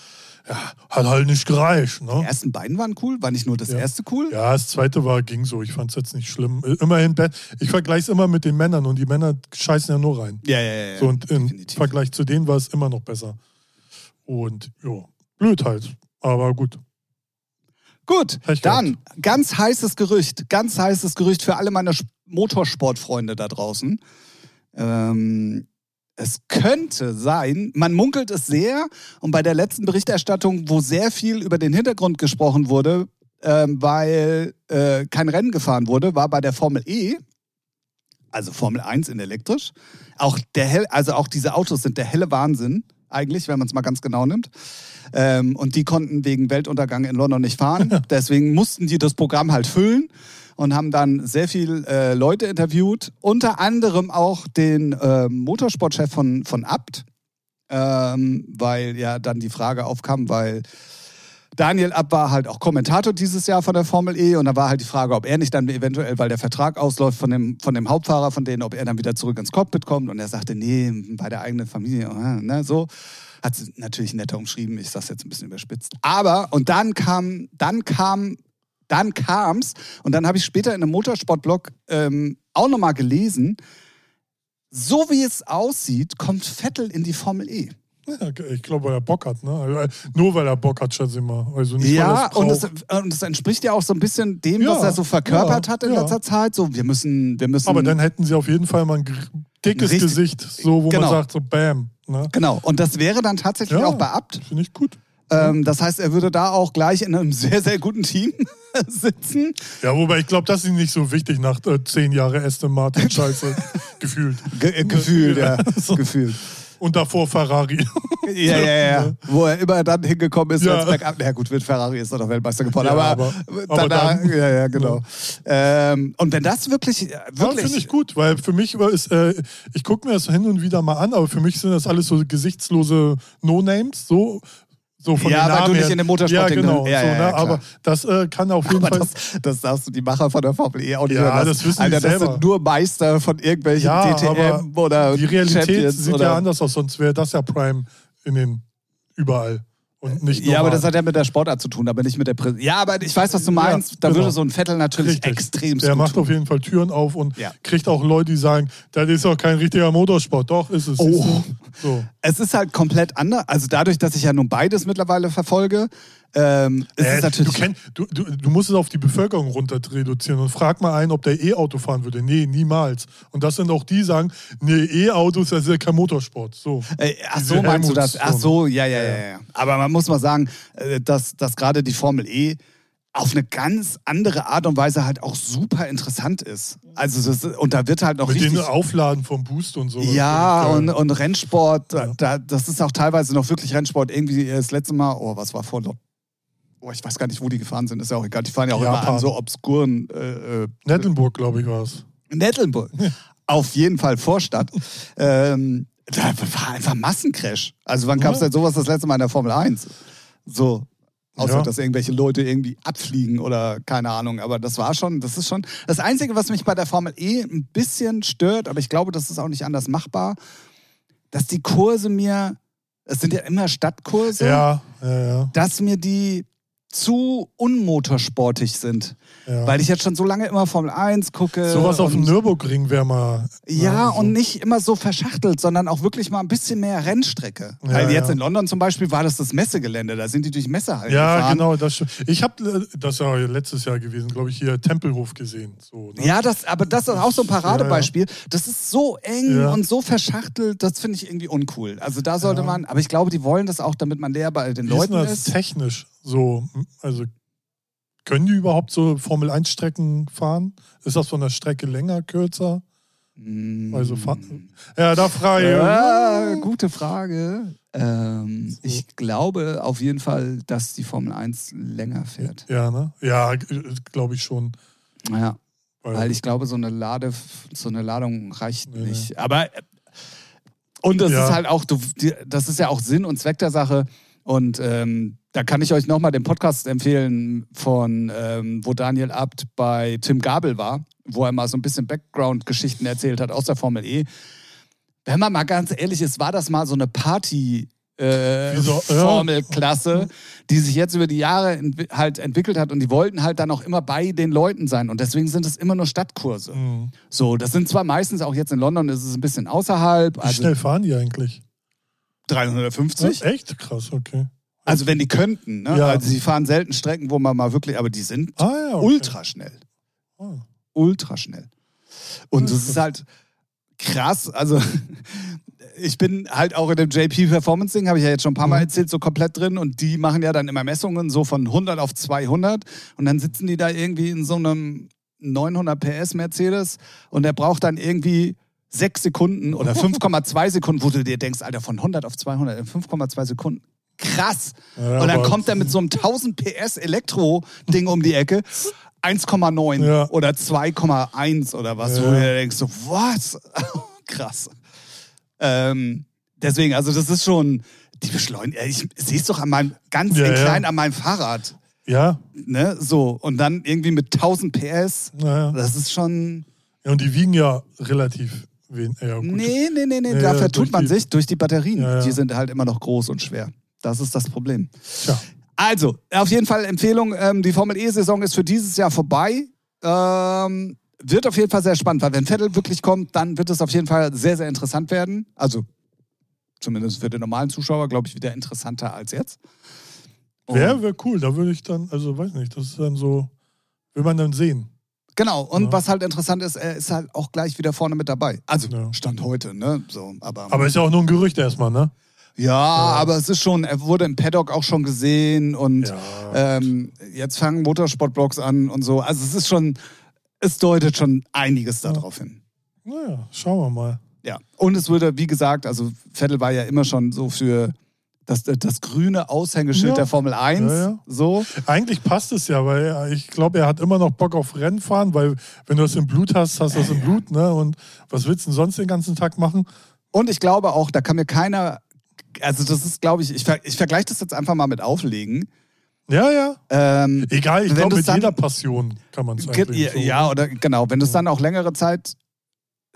ja, hat halt nicht gereicht. Die Ne? ersten beiden waren cool, war nicht nur das Ja. erste cool? Ja, das zweite war, ging so. Ich fand es jetzt nicht schlimm. Äh, Immerhin, ich vergleiche es immer mit den Männern und die Männer scheißen ja nur rein. Ja, ja, ja. so, und im. Vergleich zu denen war es immer noch besser. Und ja, blöd halt. Aber gut. Gut, dann ganz heißes Gerücht, ganz heißes Gerücht für alle meine Sp- Motorsportfreunde da draußen. Ähm, es könnte sein, man munkelt es sehr und bei der letzten Berichterstattung, wo sehr viel über den Hintergrund gesprochen wurde, ähm, weil äh, kein Rennen gefahren wurde, war bei der Formel E, also Formel 1 in elektrisch. Auch der hell, also auch diese Autos sind der helle Wahnsinn, eigentlich, wenn man es mal ganz genau nimmt. Ähm, und die konnten wegen Weltuntergang in London nicht fahren. Deswegen mussten die das Programm halt füllen und haben dann sehr viel äh, Leute interviewt, unter anderem auch den ähm, Motorsportchef von, von Abt, ähm, weil ja dann die Frage aufkam, weil Daniel Abt war halt auch Kommentator dieses Jahr von der Formel E und da war halt die Frage, ob er nicht dann eventuell, weil der Vertrag ausläuft von dem, von dem Hauptfahrer von denen, ob er dann wieder zurück ins Cockpit kommt und er sagte, nee, bei der eigenen Familie, äh, ne, so. Hat sie natürlich netter umschrieben, ich sag's jetzt ein bisschen überspitzt. Aber, und dann kam, dann kam, dann kam's und dann habe ich später in einem Motorsportblog ähm, auch nochmal gelesen, so wie es aussieht, kommt Vettel in die Formel E. Ja, ich glaube, weil er Bock hat. Ne? Also, Nur weil er Bock hat, schätze ich mal. Also nicht, Ja, weil und es, es und es entspricht ja auch so ein bisschen dem, Ja, was er so verkörpert ja, hat in letzter Zeit. So, wir müssen, wir müssen. Aber dann hätten sie auf jeden Fall mal ein dickes Richtig- Gesicht, so wo Genau. man sagt, so Bam. Ne? genau. Und das wäre dann tatsächlich auch bei Abt. Finde ich gut. Ähm, das heißt, er würde da auch gleich in einem sehr, sehr guten Team sitzen. Ja, wobei ich glaube, das ist nicht so wichtig nach äh, zehn Jahren Aston Martin Scheiße gefühlt. Ge äh, gefühlt, ja. So. Gefühlt. Und davor Ferrari. Ja, ja, ja. Wo er immer dann hingekommen ist, Ja. als Backup. Ja, gut, mit Ferrari ist er doch Weltmeister geworden. Ja, aber, aber- aber danach, dann- ja, ja, genau. Ähm, und wenn das wirklich, äh, Ja, wirklich. finde ich gut, weil für mich es, äh, ich gucke mir das hin und wieder mal an, aber für mich sind das alles so gesichtslose No-Names, so, so von Ja, den Namen du nicht in dem Motorsport Ja, genau. Ja, so, ja, ne? aber das äh, kann auf jeden Aber Fall. das, das darfst du die Macher von der Formel E auch nicht Ja, hören lassen. das wissen die Alter, das selber. sind nur Meister von irgendwelchen Ja, DTM oder die Realität Champions sieht oder ja anders aus, sonst wäre das ja Prime in den überall. Und nicht Ja, aber das hat ja mit der Sportart zu tun, aber nicht mit der Präsenz. Ja, aber ich weiß, was du meinst. Ja, da genau. würde so ein Vettel natürlich Richtig. extrem Der macht auf jeden Fall Türen auf und Ja. kriegt auch Leute, die sagen, das ist doch kein richtiger Motorsport. Doch, ist es. Oh. So. Es ist halt komplett anders. Also dadurch, dass ich ja nun beides mittlerweile verfolge, ähm, Äh, du, kenn, du, du, du musst es auf die Bevölkerung runter reduzieren und frag mal einen, ob der E-Auto fahren würde. Nee, niemals. Und das sind auch die, die sagen, nee, E-Autos, das ist ja kein Motorsport. So. Äh, ach Diese so, meinst du das? Ach so, ja, ja, Ja, ja. Aber man muss mal sagen, äh, dass, dass gerade die Formel E auf eine ganz andere Art und Weise halt auch super interessant ist. Also das, und da wird halt noch Mit richtig... den Aufladen vom Boost und so. Ja, und, und Rennsport, Ja. da, das ist auch teilweise noch wirklich Rennsport. Irgendwie das letzte Mal, oh, was war vor... Oh, ich weiß gar nicht, wo die gefahren sind, ist ja auch egal. Die fahren ja auch immer Japan. an so obskuren äh, äh, Nettelnburg, glaube ich, war es. Nettelburg. Auf jeden Fall Vorstadt. ähm, da war einfach Massencrash. Also wann gab es Ja. denn sowas das letzte Mal in der Formel 1? So. Außer, Ja. dass irgendwelche Leute irgendwie abfliegen oder keine Ahnung. Aber das war schon, das ist schon. Das Einzige, was mich bei der Formel E ein bisschen stört, aber ich glaube, das ist auch nicht anders machbar, dass die Kurse mir, es sind ja immer Stadtkurse, Ja, ja, ja. dass mir die zu unmotorsportig sind. ja. Weil ich jetzt schon so lange immer Formel 1 gucke. Sowas auf dem Nürburgring wäre mal. ja, so. und nicht immer so verschachtelt, sondern auch wirklich mal ein bisschen mehr Rennstrecke. Ja, Weil jetzt ja. in London zum Beispiel war das das Messegelände, da sind die durch Messehallen Ja, gefahren. genau. Das, ich habe das ja letztes Jahr gewesen, glaube ich, hier Tempelhof gesehen. So, ne? Ja, das, aber das ist auch so ein Paradebeispiel. Das ist so eng und so verschachtelt, das finde ich irgendwie uncool. Also da sollte man, aber ich glaube, die wollen das auch, damit man näher bei den Wie ist Leuten denn das ist. technisch so? Also können die überhaupt so Formel 1 Strecken fahren? Ist das von der Strecke länger, kürzer? Also fa- ja, da frage ich. Mm. Ja, gute Frage. Ähm, ich glaube auf jeden Fall, dass die Formel 1 länger fährt. Ja, ne? Ja, glaube ich schon. Ja. Weil, Weil ich glaube, so eine Lade, so eine Ladung reicht Nee, nee. nicht. Aber äh, und das Ja. ist halt auch, das ist ja auch Sinn und Zweck der Sache. Und ähm, da kann ich euch nochmal den Podcast empfehlen von, ähm, wo Daniel Abt bei Tim Gabel war, wo er mal so ein bisschen Background-Geschichten erzählt hat aus der Formel E. Wenn man mal ganz ehrlich ist, war das mal so eine Party. Äh? Ja. Formelklasse, die sich jetzt über die Jahre entwi halt entwickelt hat und die wollten halt dann auch immer bei den Leuten sein und deswegen sind es immer nur Stadtkurse. Mhm. So, das sind zwar meistens auch jetzt in London ist es ein bisschen außerhalb, Wie also schnell fahren die eigentlich? 350. Ja, echt krass, okay. Also wenn die könnten, ne? Ja. Also sie fahren selten Strecken, wo man mal wirklich, aber die sind Ah ja. Okay. ultra schnell. Ah. Ultra schnell. Und das ist halt krass. Also ich bin halt auch in dem JP Performance Ding, habe ich ja jetzt schon ein paar Mal Mhm. erzählt, so komplett drin. Und die machen ja dann immer Messungen so von 100 auf 200. Und dann sitzen die da irgendwie in so einem 900 PS Mercedes und der braucht dann irgendwie sechs Sekunden oder 5,2 Sekunden, wo du dir denkst, Alter, von 100 auf 200 in 5,2 Sekunden. Krass. Ja, und dann kommt er mit so einem 1000 PS Elektro-Ding um die Ecke. 1,9 Ja. oder 2,1 oder was, wo Ja. du dir denkst, so, was? Krass. Ähm, deswegen, also das ist schon, die Beschleunigung, ich sehe es doch an meinem, ganz Ja, in ja. klein an meinem Fahrrad. Ja, Ne, so. Und dann irgendwie mit 1000 PS, naja. das ist schon, Ja, und die wiegen ja relativ wenig. Ja, gut. nee, nee, nee, nee, da vertut durch man die- sich durch die Batterien. Ja, ja. Die sind halt immer noch groß und schwer. Das ist das Problem. Tja. Also, auf jeden Fall Empfehlung, ähm, die Formel E-Saison ist für dieses Jahr vorbei. Ähm, wird auf jeden Fall sehr spannend, weil wenn Vettel wirklich kommt, dann wird es auf jeden Fall sehr, sehr interessant werden. Also, zumindest für den normalen Zuschauer, glaube ich, wieder interessanter als jetzt. Wäre wär cool, da würde ich dann, also weiß nicht, das ist dann so, will man dann sehen. Genau, und Ja. was halt interessant ist, er ist halt auch gleich wieder vorne mit dabei. Also, Ja. Stand heute, ne? So, aber, Aber ist ja auch nur ein Gerücht erstmal, ne? ja, aber es ist schon, er wurde im Paddock auch schon gesehen und Ja. ähm, jetzt fangen Motorsportblogs an und so. Also, es ist schon, es deutet schon einiges darauf hin. Naja, schauen wir mal. Ja. Und es würde, wie gesagt, also Vettel war ja immer schon so für das, das grüne Aushängeschild Ja. der Formel 1. Ja, ja. So. Eigentlich passt es ja, weil er- ich glaube, er hat immer noch Bock auf Rennfahren, weil wenn du das im Blut hast, hast du das im Blut, ne? Und was willst du denn sonst den ganzen Tag machen? Und ich glaube auch, da kann mir keiner, also das ist, glaube ich, ich, ver, ich vergleiche das jetzt einfach mal mit Auflegen. Ja, ja. Ähm, Egal, ich glaube, mit dann- jeder Passion kann man es Ge- eigentlich. ja, so. ja, oder genau, wenn du es dann auch längere Zeit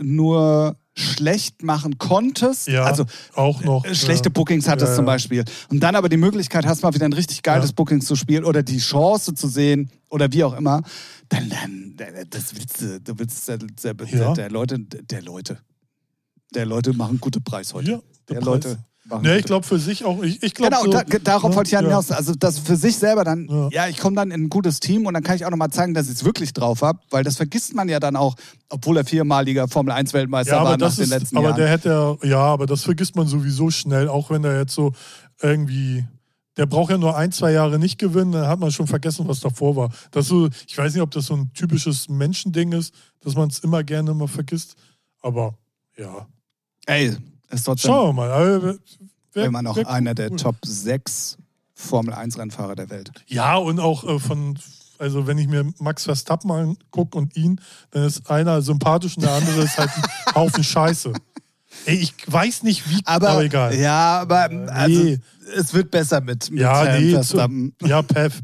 nur schlecht machen konntest. Ja, also auch noch. äh, schlechte ja. Bookings hattest Ja, zum. Beispiel. Und dann aber die Möglichkeit hast, mal wieder ein richtig geiles. Booking zu spielen oder die Chance zu sehen oder wie auch immer, dann, dann das willst du, du willst der, der, der, der Leute, der Leute. Der Leute machen gute Preis heute. Ja, der Preis. Leute machen Ne, ich glaube für sich auch. Ich, ich glaub Genau, so, da, darauf ne, wollte ich ja hinaus. Also, das für sich selber dann, ja, Ja. ich komme dann in ein gutes Team und dann kann ich auch nochmal zeigen, dass ich es wirklich drauf habe, weil das vergisst man ja dann auch, obwohl er viermaliger Formel-1-Weltmeister Ja, war aber nach das den ist, letzten aber Jahren. der hätte ja, aber das vergisst man sowieso schnell, auch wenn er jetzt so irgendwie, der braucht ja nur ein, zwei Jahre nicht gewinnen, dann hat man schon vergessen, was davor war. Das so, ich weiß nicht, ob das so ein typisches Menschending ist, dass man es immer gerne mal vergisst, aber ja, Ey, ist trotzdem schauen wir mal. Wer- wer- immer noch einer der cool. Top 6 Formel-1-Rennfahrer der Welt. Ja, und auch äh, von, also wenn ich mir Max Verstappen angucke und ihn, dann ist einer sympathisch und der andere ist halt ein Haufen Scheiße. Ey, ich weiß nicht wie, Aber, aber egal. ja, aber also, nee. es wird besser mit, mit Ja, Herrn nee, Verstappen. Zu, ja, Pef,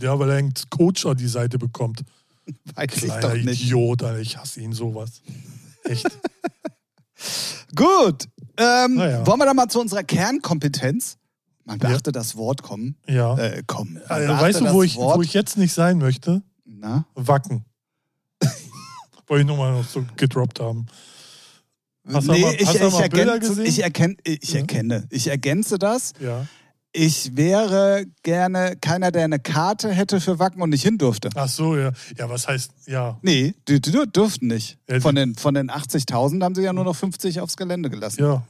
ja, weil er einen Coach an die Seite bekommt. Weiß ich Kleiner doch nicht. Idiot, Alter, ich hasse ihn sowas. Echt. Gut. Ähm, Naja. Wollen wir dann mal zu unserer Kernkompetenz? Man beachte das Wort kommen. Ja. Äh, kommen. Man Also, weißt du, wo ich, Wort. wo ich jetzt nicht sein möchte? Na? Wacken. Wollte ich nochmal noch so gedroppt haben. Hast nee, mal- ich, ich, ergänze, ich, erkenn, ich Ja. erkenne. Ich ergänze das. Ja. Ich wäre gerne keiner, der eine Karte hätte für Wacken und nicht hin durfte. Ach so, ja. Ja, was heißt, ja. Nee, die, die durften nicht. Ja, die- Von den, von den 80.000 haben sie ja nur noch 50 aufs Gelände gelassen. Ja.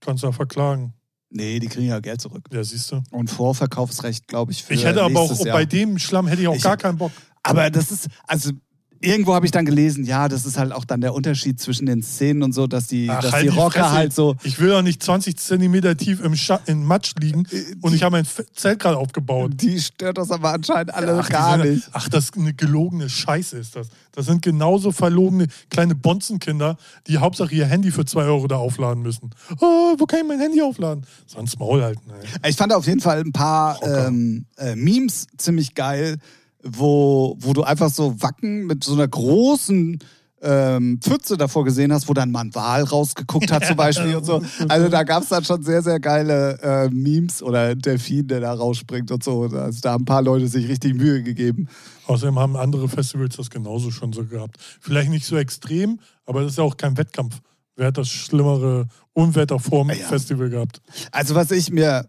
Kannst du ja verklagen. Nee, die kriegen ja Geld zurück. Ja, siehst du. Und Vorverkaufsrecht, glaube ich, für Ich hätte aber auch Jahr. bei dem Schlamm hätte ich auch Ich- gar keinen Bock. Aber das ist, also irgendwo habe ich dann gelesen, ja, das ist halt auch dann der Unterschied zwischen den Szenen und so, dass die, Ach, dass halt die die Rocker Fresse. halt so. Ich will doch nicht 20 Zentimeter tief im, Scha im Matsch liegen Äh, und ich habe mein Zelt gerade aufgebaut. Die stört das aber anscheinend alle Ach, die gar sind- nicht. Ach, das ist eine gelogene Scheiße ist das. Das sind genauso verlogene kleine Bonzenkinder, die Hauptsache ihr Handy für 2 Euro da aufladen müssen. Oh, wo kann ich mein Handy aufladen? Sonst Maul halten. Ey. Ich fand auf jeden Fall ein paar ähm, äh, Memes ziemlich geil, wo, wo du einfach so Wacken mit so einer großen ähm, Pfütze davor gesehen hast, wo dann mal ein Wal rausgeguckt hat zum Beispiel und so. Also da gab es dann schon sehr, sehr geile äh, Memes oder Delfin, der da rausspringt und so. Also da haben ein paar Leute sich richtig Mühe gegeben. Außerdem haben andere Festivals das genauso schon so gehabt. Vielleicht nicht so extrem, aber das ist ja auch kein Wettkampf. Wer hat das schlimmere Unwetter vor dem ja. Festival gehabt? Also was ich mir,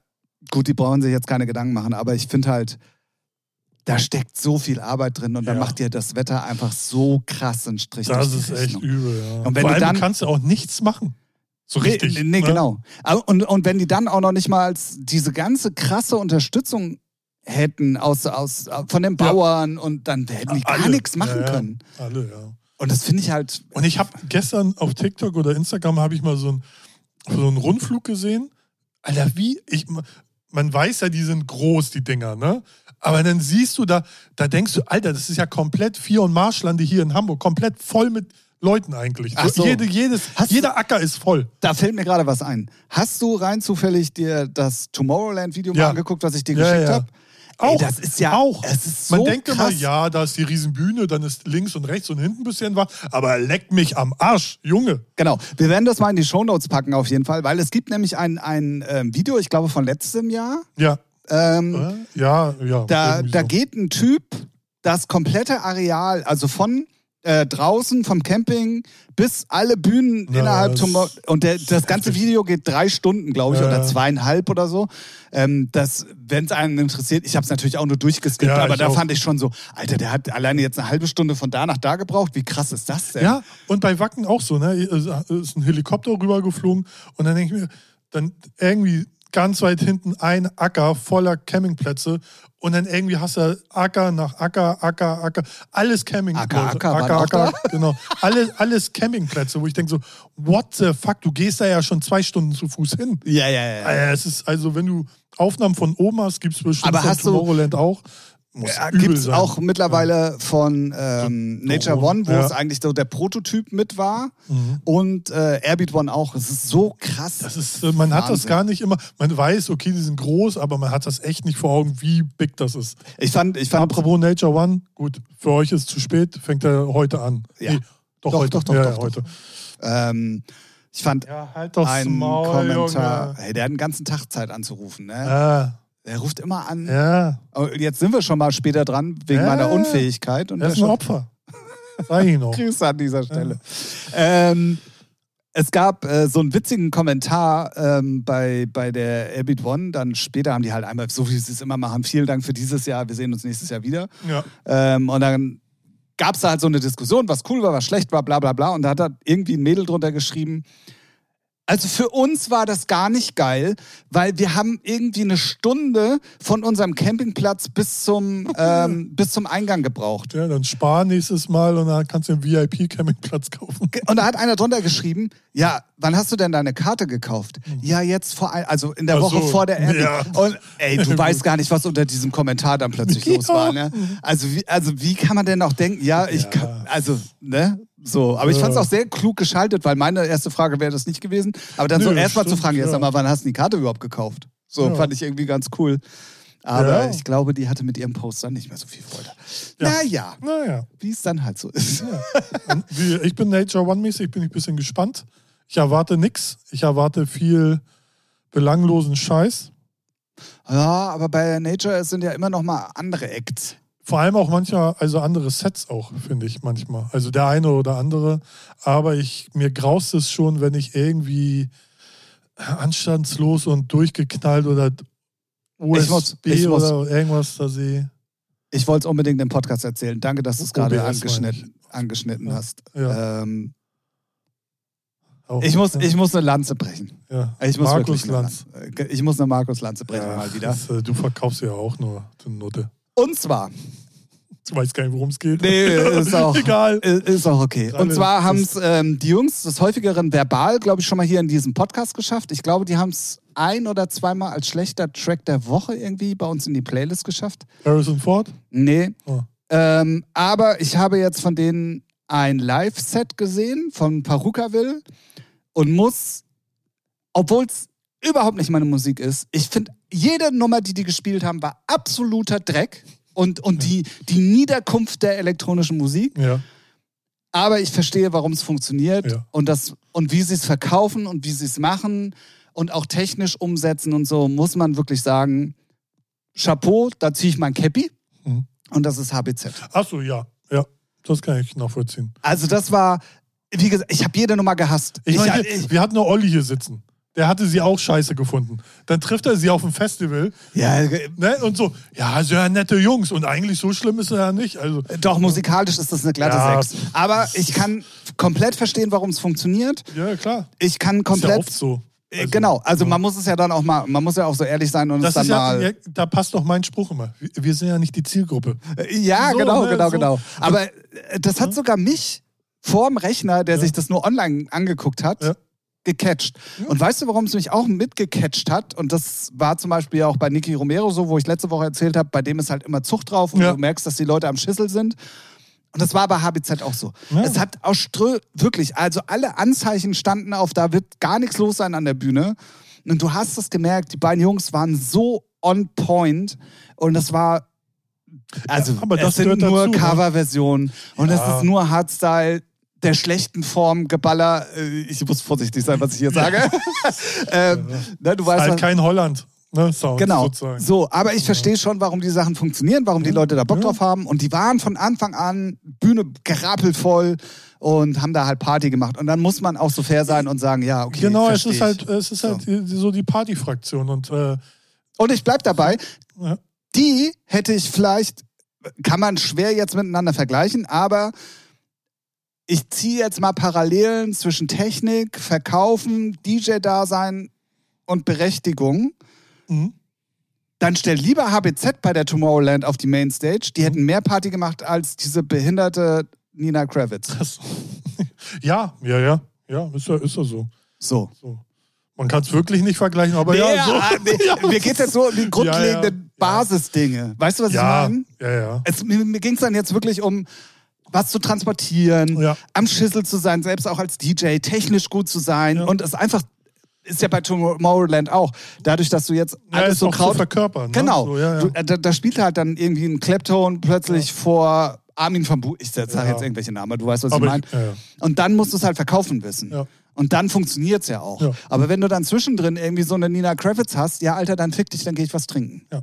gut, die brauchen sich jetzt keine Gedanken machen, aber ich finde halt, da steckt so viel Arbeit drin und dann Ja. macht dir das Wetter einfach so krass einen Strich Das durch die ist echt Rechnung. übel, ja. Und wenn Vor du dann- du kannst ja auch nichts machen. So richtig. Nee, nee ne? genau. Und, und wenn die dann auch noch nicht mal diese ganze krasse Unterstützung hätten aus, aus, von den Ja. Bauern und dann hätten die gar Alle. nichts machen Ja, ja. können. Alle, ja. Und das finde ich halt. Und ich habe gestern auf TikTok oder Instagram habe ich mal so, ein, so einen Rundflug gesehen. Alter, wie ich man weiß ja, die sind groß die Dinger, ne? Aber dann siehst du da, da denkst du, Alter, das ist ja komplett Vier- und Marschlande hier in Hamburg, komplett voll mit Leuten eigentlich. Ach so. Jede, jedes, Hast- jeder Acker ist voll. Da fällt mir gerade was ein. Hast du rein zufällig dir das Tomorrowland-Video mal Ja. angeguckt, was ich dir Ja, geschickt ja. habe? Auch, das ist ja auch. Es ist so Man denkt immer, krass. ja, da ist die Riesenbühne, dann ist links und rechts und hinten ein bisschen was, aber leck mich am Arsch, Junge. Genau. Wir werden das mal in die Shownotes packen auf jeden Fall, weil es gibt nämlich ein, ein ähm, Video, ich glaube von letztem Jahr. Ja, Ähm, äh, ja, ja. Da, da so. geht ein Typ das komplette Areal, also von äh, draußen vom Camping bis alle Bühnen Ja, innerhalb zum und der, das ganze. Video geht drei Stunden, glaube ich, Ja, oder zweieinhalb oder so. Ähm, das, wenn es einen interessiert, ich habe es natürlich auch nur durchgeskippt, Ja, aber da auch. fand ich schon so, Alter, der hat alleine jetzt eine halbe Stunde von da nach da gebraucht. Wie krass ist das denn? Ja, und bei Wacken auch so, ne? Es Ist ein Helikopter rübergeflogen und dann denke ich mir, dann irgendwie ganz weit hinten ein Acker voller Campingplätze und dann irgendwie hast du Acker nach Acker, Acker, Acker, alles Camping. Acker, Acker, auch Acker, genau. Alles, alles Campingplätze, wo ich denke so, what the fuck, du gehst da ja schon zwei Stunden zu Fuß hin. ja, ja. ja. Äh, Es ist also, wenn du Aufnahmen von Oma hast, gibt es bestimmt Aber hast du- Tomorrowland auch. Muss Ja, Gibt es auch mittlerweile von ähm, Nature One, wo Ja. es eigentlich so der Prototyp mit war. Mhm. Und äh, Airbeat One auch. Es ist so krass. Das ist, äh, man hat das Wahnsinn. gar nicht immer. Man weiß, okay, die sind groß, aber man hat das echt nicht vor Augen, wie big das ist. Ich fand, ich fand Apropos Nature One, gut, für euch ist es zu spät, fängt er heute an. Ja. doch, Doch, heute. doch, doch, ja, doch, ja, doch. heute. Ähm, Ich fand Ja, halt doch einen Maul, Kommentar. Junge. Hey, der hat den ganzen Tag Zeit anzurufen. Ne? Ja, Er ruft immer an. ja. Oh, Jetzt sind wir schon mal später dran, wegen Ja. meiner Unfähigkeit. Und Er ist ein Opfer. Sag ich noch. Grüße an dieser Stelle. Ähm, es gab äh, so einen witzigen Kommentar ähm, bei, bei der Airbeat One. Dann später haben die halt einmal, so wie sie es immer machen, vielen Dank für dieses Jahr, wir sehen uns nächstes Jahr wieder. Ja. Ähm, und dann gab es da halt so eine Diskussion, was cool war, was schlecht war, bla bla bla. Und da hat da irgendwie ein Mädel drunter geschrieben. Also für uns war das gar nicht geil, weil wir haben irgendwie eine Stunde von unserem Campingplatz bis zum, ähm, bis zum Eingang gebraucht. ja, dann spar nächstes Mal und dann kannst du einen VIP-Campingplatz kaufen. Und da hat einer drunter geschrieben, ja, wann hast du denn deine Karte gekauft? Ja, jetzt vor, ein, also in der Ach Woche so, vor der Airbnb. ja. Und ey, du weißt gar nicht, was unter diesem Kommentar dann plötzlich los Ja. war, ne? Also wie, also wie kann man denn auch denken, ja, ich Ja. kann, also, ne? So, aber ich fand es Ja. auch sehr klug geschaltet, weil meine erste Frage wäre das nicht gewesen. Aber dann so Nö, erstmal zu fragen, jetzt ja. sag mal, wann hast du die Karte überhaupt gekauft? So, Ja. fand ich irgendwie ganz cool. Aber Ja. ich glaube, die hatte mit ihrem Post dann nicht mehr so viel Freude. Ja. Naja, Naja. wie es dann halt so ist. Wie, ich bin Nature One-mäßig, bin ich ein bisschen gespannt. Ich erwarte nichts. Ich erwarte viel belanglosen Scheiß. Ja, aber bei Nature sind ja immer noch mal andere Acts. Vor allem auch manchmal, also andere Sets auch, finde ich manchmal. Also der eine oder andere. Aber ich, mir graust es schon, wenn ich irgendwie anstandslos und durchgeknallt oder USB muss- ich muss- oder irgendwas da sehe. Ich wollte es unbedingt im Podcast erzählen. Danke, dass du es gerade OBS meine angeschnitten, angeschnitten Ja. hast. Ja. Ähm, Auch, ich, muss, ja, ich muss eine Lanze brechen. ja. Ich muss Markus wirklich eine Lanz. Lanze- Ich muss eine Markus-Lanze brechen Ja, mal wieder. Das, äh, du verkaufst ja auch nur, du Nutte. Und zwar, Du weißt gar nicht, worum es geht. nee, ist auch, Egal. ist auch okay. Und zwar haben es ähm, die Jungs des häufigeren verbal, glaube ich, schon mal hier in diesem Podcast geschafft. Ich glaube, die haben es ein oder zweimal als schlechter Track der Woche irgendwie bei uns in die Playlist geschafft. Harrison Ford? Nee. Oh. Ähm, aber ich habe jetzt von denen ein Live-Set gesehen von Parukaville und muss, obwohl es überhaupt nicht meine Musik ist, ich finde, jede Nummer, die die gespielt haben, war absoluter Dreck und, und die, die Niederkunft der elektronischen Musik. Ja. Aber ich verstehe, warum es funktioniert Ja. und, das, und wie sie es verkaufen und wie sie es machen und auch technisch umsetzen und so, muss man wirklich sagen, Chapeau, da ziehe ich mein Cappy Mhm. und das ist HBZ. Achso, ja. Ja. Das kann ich nachvollziehen. Also das war, wie gesagt, ich habe jede Nummer gehasst. Ich Ich- meine, ich- wir hatten nur Olli hier sitzen. Der hatte sie auch scheiße gefunden. Dann trifft er sie auf dem Festival ja, ne, und so, ja, sehr nette Jungs. Und eigentlich so schlimm ist er ja nicht. Also, doch, musikalisch ist das eine glatte Ja. 6. Aber ich kann komplett verstehen, warum es funktioniert. ja, klar. Ich kann Ist ja komplett. oft so. Äh, genau, also man muss es ja dann auch mal, man muss ja auch so ehrlich sein und Das es dann ja, mal. ja, da passt doch mein Spruch immer. Wir- sind ja nicht die Zielgruppe. Ja, So, genau, ne, genau, so. genau. Aber äh, das hat sogar mich vorm Rechner, der Ja. sich das nur online angeguckt hat, Gecatcht. Und weißt du, warum es mich auch mitgecatcht hat? Und das war zum Beispiel auch bei Nicky Romero so, wo ich letzte Woche erzählt habe, bei dem ist halt immer Zucht drauf und Ja. du merkst, dass die Leute am Schissel sind. Und das war bei HBZ auch so. Ja. Es hat aus Strö, wirklich, also alle Anzeichen standen auf, da wird gar nichts los sein an der Bühne. Und du hast es gemerkt, die beiden Jungs waren so on point und das war, also Ja, aber das es sind nur ne? Coverversionen und es ist nur Hardstyle der schlechten Form Geballer. Äh, Ich muss vorsichtig sein, was ich hier sage. ähm, ne, du weißt, halt was- kein Holland. Ne, Sound Genau. sozusagen. So, aber ich verstehe schon, warum die Sachen funktionieren, warum die Leute da Bock drauf haben. Und die waren von Anfang an Bühne gerappelvoll und haben da halt Party gemacht. Und dann muss man auch so fair sein und sagen, ja, okay. Genau, es ist halt, es ist halt so die Partyfraktion. Und äh, Und ich bleib dabei, ja. die hätte ich vielleicht, kann man schwer jetzt miteinander vergleichen, aber ich ziehe jetzt mal Parallelen zwischen Technik, Verkaufen, DJ-Dasein und Berechtigung. Mhm. Dann stell lieber HBZ bei der Tomorrowland auf die Mainstage. Die hätten mehr Party gemacht als diese behinderte Nina Kravitz. Das, ja, ja, ja. Ja, ist ja, ist ja so. So. so. Man kann es wirklich nicht vergleichen, aber ja, so. ah, nee, ja, mir geht es jetzt so um die grundlegenden Ja, ja. Basisdinge. Weißt du, was ja, ich meine? ja, ja. Es, mir mir ging es dann jetzt wirklich um was zu transportieren, Ja. am Schissel zu sein, selbst auch als DJ, technisch gut zu sein Ja. und es einfach ist ja bei Tomorrowland auch. Dadurch, dass du jetzt Ja, alles ist so kraut verkörpern. Ne? Genau. So, ja, ja. Du, äh, da, da spielt halt dann irgendwie ein Klepton plötzlich vor Armin van Buuren. Ich sage Ja. jetzt irgendwelche Namen, du weißt, was Aber ich meine. ja, ja. Und dann musst du es halt verkaufen wissen. Ja. Und dann funktioniert es ja auch. Ja. Aber wenn du dann zwischendrin irgendwie so eine Nina Kravitz hast, ja, Alter, dann fick dich, dann gehe ich was trinken. Ja.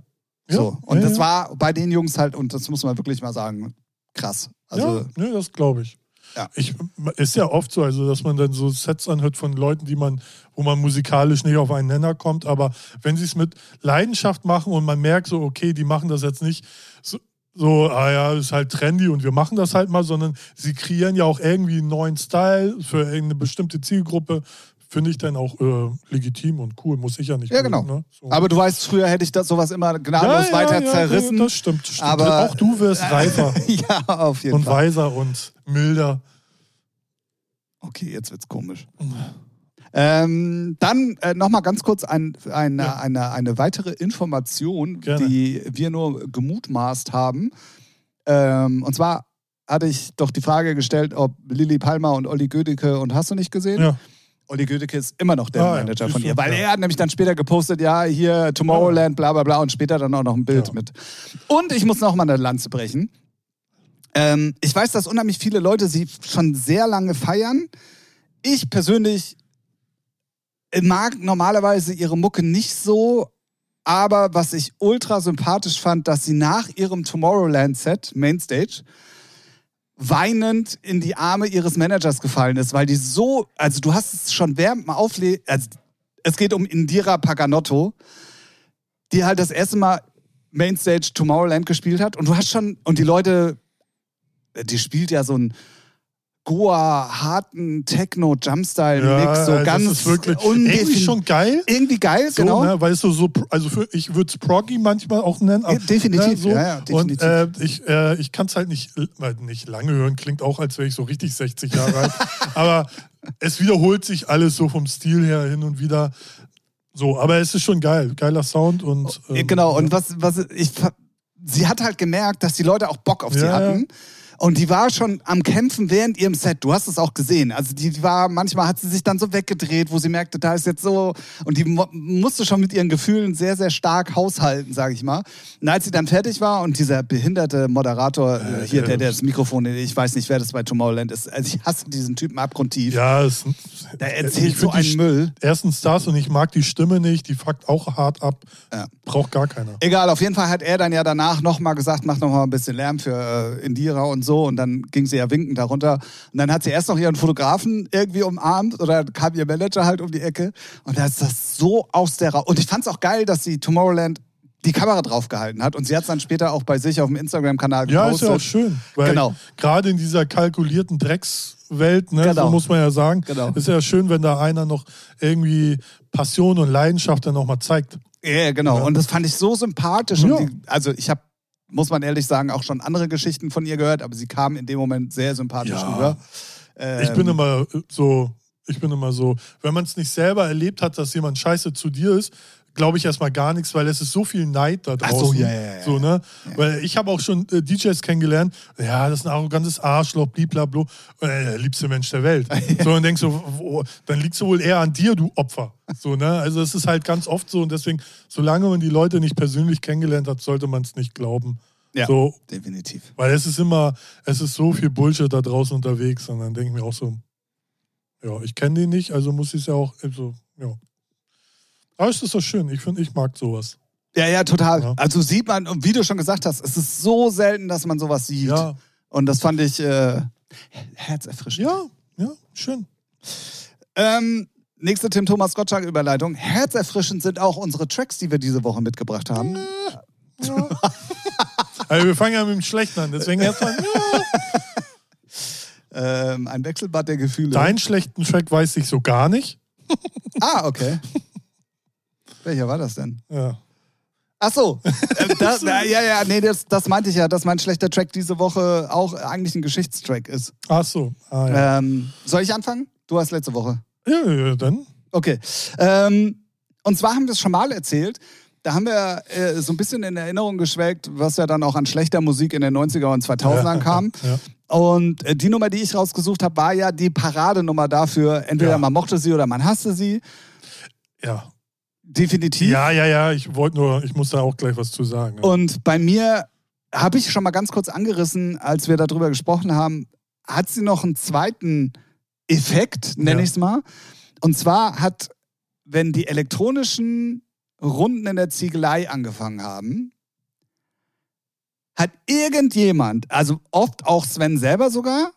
So. Und ja, das ja. war bei den Jungs halt, und das muss man wirklich mal sagen, krass. Also, ja, ne, das glaube ich. Ja. ich. Ist ja oft so, also dass man dann so Sets anhört von Leuten, die man, wo man musikalisch nicht auf einen Nenner kommt, aber wenn sie es mit Leidenschaft machen und man merkt so, okay, die machen das jetzt nicht so, so, ah ja, ist halt trendy und wir machen das halt mal, sondern sie kreieren ja auch irgendwie einen neuen Style für irgendeine bestimmte Zielgruppe, finde ich dann auch äh, legitim und cool, muss ich ja nicht. Ja, mögen, genau. Ne? So. aber du weißt, früher hätte ich das sowas immer gnadenlos weiter zerrissen. Das stimmt, stimmt. Aber- auch du wirst reifer ja, auf jeden und Fall. weiser und milder. Okay, jetzt wird's komisch. Ähm, dann äh, nochmal ganz kurz ein, eine, Ja. eine, eine weitere Information, Gerne. die wir nur gemutmaßt haben. Ähm, und zwar hatte ich doch die Frage gestellt, ob Lilly Palmer und Olli Gödecke und hast du nicht gesehen? Ja. Olli Gödecke ist immer noch der Ah, ja, Manager siehst von ihr, weil ja. er hat nämlich dann später gepostet, ja, hier Tomorrowland, bla bla bla und später dann auch noch ein Bild Ja. mit. Und ich muss noch mal eine Lanze brechen. Ähm, ich weiß, dass unheimlich viele Leute sie schon sehr lange feiern. Ich persönlich mag normalerweise ihre Mucke nicht so, aber was ich ultra sympathisch fand, dass sie nach ihrem Tomorrowland-Set, Mainstage, weinend in die Arme ihres Managers gefallen ist, weil die so, also du hast es schon während dem Auflegen, also es geht um Indira Paganotto, die halt das erste Mal Mainstage Tomorrowland gespielt hat. Und du hast schon, und die Leute, die spielt ja so einen Goa, harten Techno-Jumpstyle-Mix, so also ganz das ist wirklich irgendwie schon geil. irgendwie geil, So, genau. ne, weil es so, so also für, ich würde es Proggy manchmal auch nennen. Ja, definitiv, ne, so. ja, ja, definitiv. Und äh, ich, äh, ich kann es halt nicht, äh, nicht lange hören, klingt auch, als wäre ich so richtig 60 Jahre alt. Aber es wiederholt sich alles so vom Stil her hin und wieder. So, aber es ist schon geil. Geiler Sound und. ähm, genau, und was, was ich, sie hat halt gemerkt, dass die Leute auch Bock auf sie Ja, hatten. Und die war schon am Kämpfen während ihrem Set. Du hast es auch gesehen. Also die, die war, manchmal hat sie sich dann so weggedreht, wo sie merkte, da ist jetzt so. Und die musste schon mit ihren Gefühlen sehr, sehr stark haushalten, sage ich mal. Und als sie dann fertig war und dieser behinderte Moderator äh, hier, ja. der, der das Mikrofon, ich weiß nicht, wer das bei Tomorrowland ist. Also ich hasse diesen Typen abgrundtief. Ja, es, Der erzählt ich so einen Müll. Erstens das und ich mag die Stimme nicht, die fuckt auch hart ab. Ja. Braucht gar keiner. Egal, auf jeden Fall hat er dann ja danach nochmal gesagt, mach nochmal ein bisschen Lärm für äh, Indira und so. Und dann ging sie ja winkend darunter. Und dann hat sie erst noch ihren Fotografen irgendwie umarmt oder kam ihr Manager halt um die Ecke. Und da ist das so aus der Ra Und ich fand es auch geil, dass sie Tomorrowland die Kamera draufgehalten hat. Und sie hat es dann später auch bei sich auf dem Instagram-Kanal Ja, ist gepostet. ja auch schön. Genau. gerade in dieser kalkulierten Dreckswelt, ne, Genau. so muss man ja sagen, Genau. ist ja schön, wenn da einer noch irgendwie Passion und Leidenschaft dann noch mal zeigt. Ja, genau. Ja. Und das fand ich so sympathisch. Ja. Die, also ich habe, muss man ehrlich sagen, auch schon andere Geschichten von ihr gehört, aber sie kam in dem Moment sehr sympathisch Ja. rüber. Ich bin Ähm, immer so, ich bin immer so, wenn man es nicht selber erlebt hat, dass jemand scheiße zu dir ist, glaube ich erstmal gar nichts, weil es ist so viel Neid da Ach so, draußen. ja, ja, ja. So, ne? Weil ich habe auch schon äh, DJs kennengelernt, ja, das ist ein arrogantes Arschloch, bliblablo, äh, der liebste Mensch der Welt. So, und denkst so, wo, dann liegt es wohl eher an dir, du Opfer. So, ne? Also es ist halt ganz oft so und deswegen, solange man die Leute nicht persönlich kennengelernt hat, sollte man es nicht glauben. Ja. So, definitiv. weil es ist immer, es ist so viel Bullshit da draußen unterwegs und dann denke ich mir auch so, ja, ich kenne den nicht, also muss ich es ja auch, also, ja. Aber es ist doch schön, ich finde, ich mag sowas. Ja, ja, total. Ja. Also sieht man, und wie du schon gesagt hast, es ist so selten, dass man sowas sieht. Ja, Und das fand ich äh, herzerfrischend. ja, ja, schön. Ähm, nächste Tim Thomas Gottschalk-Überleitung. Herzerfrischend sind auch unsere Tracks, die wir diese Woche mitgebracht haben. Ja. also wir fangen ja mit dem Schlechten an, deswegen erstmal, ja. Ähm, ein Wechselbad der Gefühle. Deinen schlechten Track weiß ich so gar nicht. Ah, okay. Welcher war das denn? Ja. Ach so. Äh, das, ja, ja, ja, nee, das, das meinte ich ja, dass mein schlechter Track diese Woche auch eigentlich ein Geschichtstrack ist. Ach so, ah, ja. Ähm, soll ich anfangen? Du hast letzte Woche. ja, ja, dann. Okay. Ähm, und zwar haben wir es schon mal erzählt. Da haben wir äh, so ein bisschen in Erinnerung geschwelgt, was ja dann auch an schlechter Musik in den 90er und 2000ern kam. Ja. Und äh, die Nummer, die ich rausgesucht habe, war ja die Paradenummer dafür. Entweder Ja. man mochte sie oder man hasste sie. Ja. Definitiv. ja, ja, ja, ich wollte nur, ich muss da auch gleich was zu sagen. Und bei mir habe ich schon mal ganz kurz angerissen, als wir darüber gesprochen haben, hat sie noch einen zweiten Effekt, nenne Ja. ich es mal. Und zwar hat, wenn die elektronischen Runden in der Ziegelei angefangen haben, hat irgendjemand, also oft auch Sven selber sogar,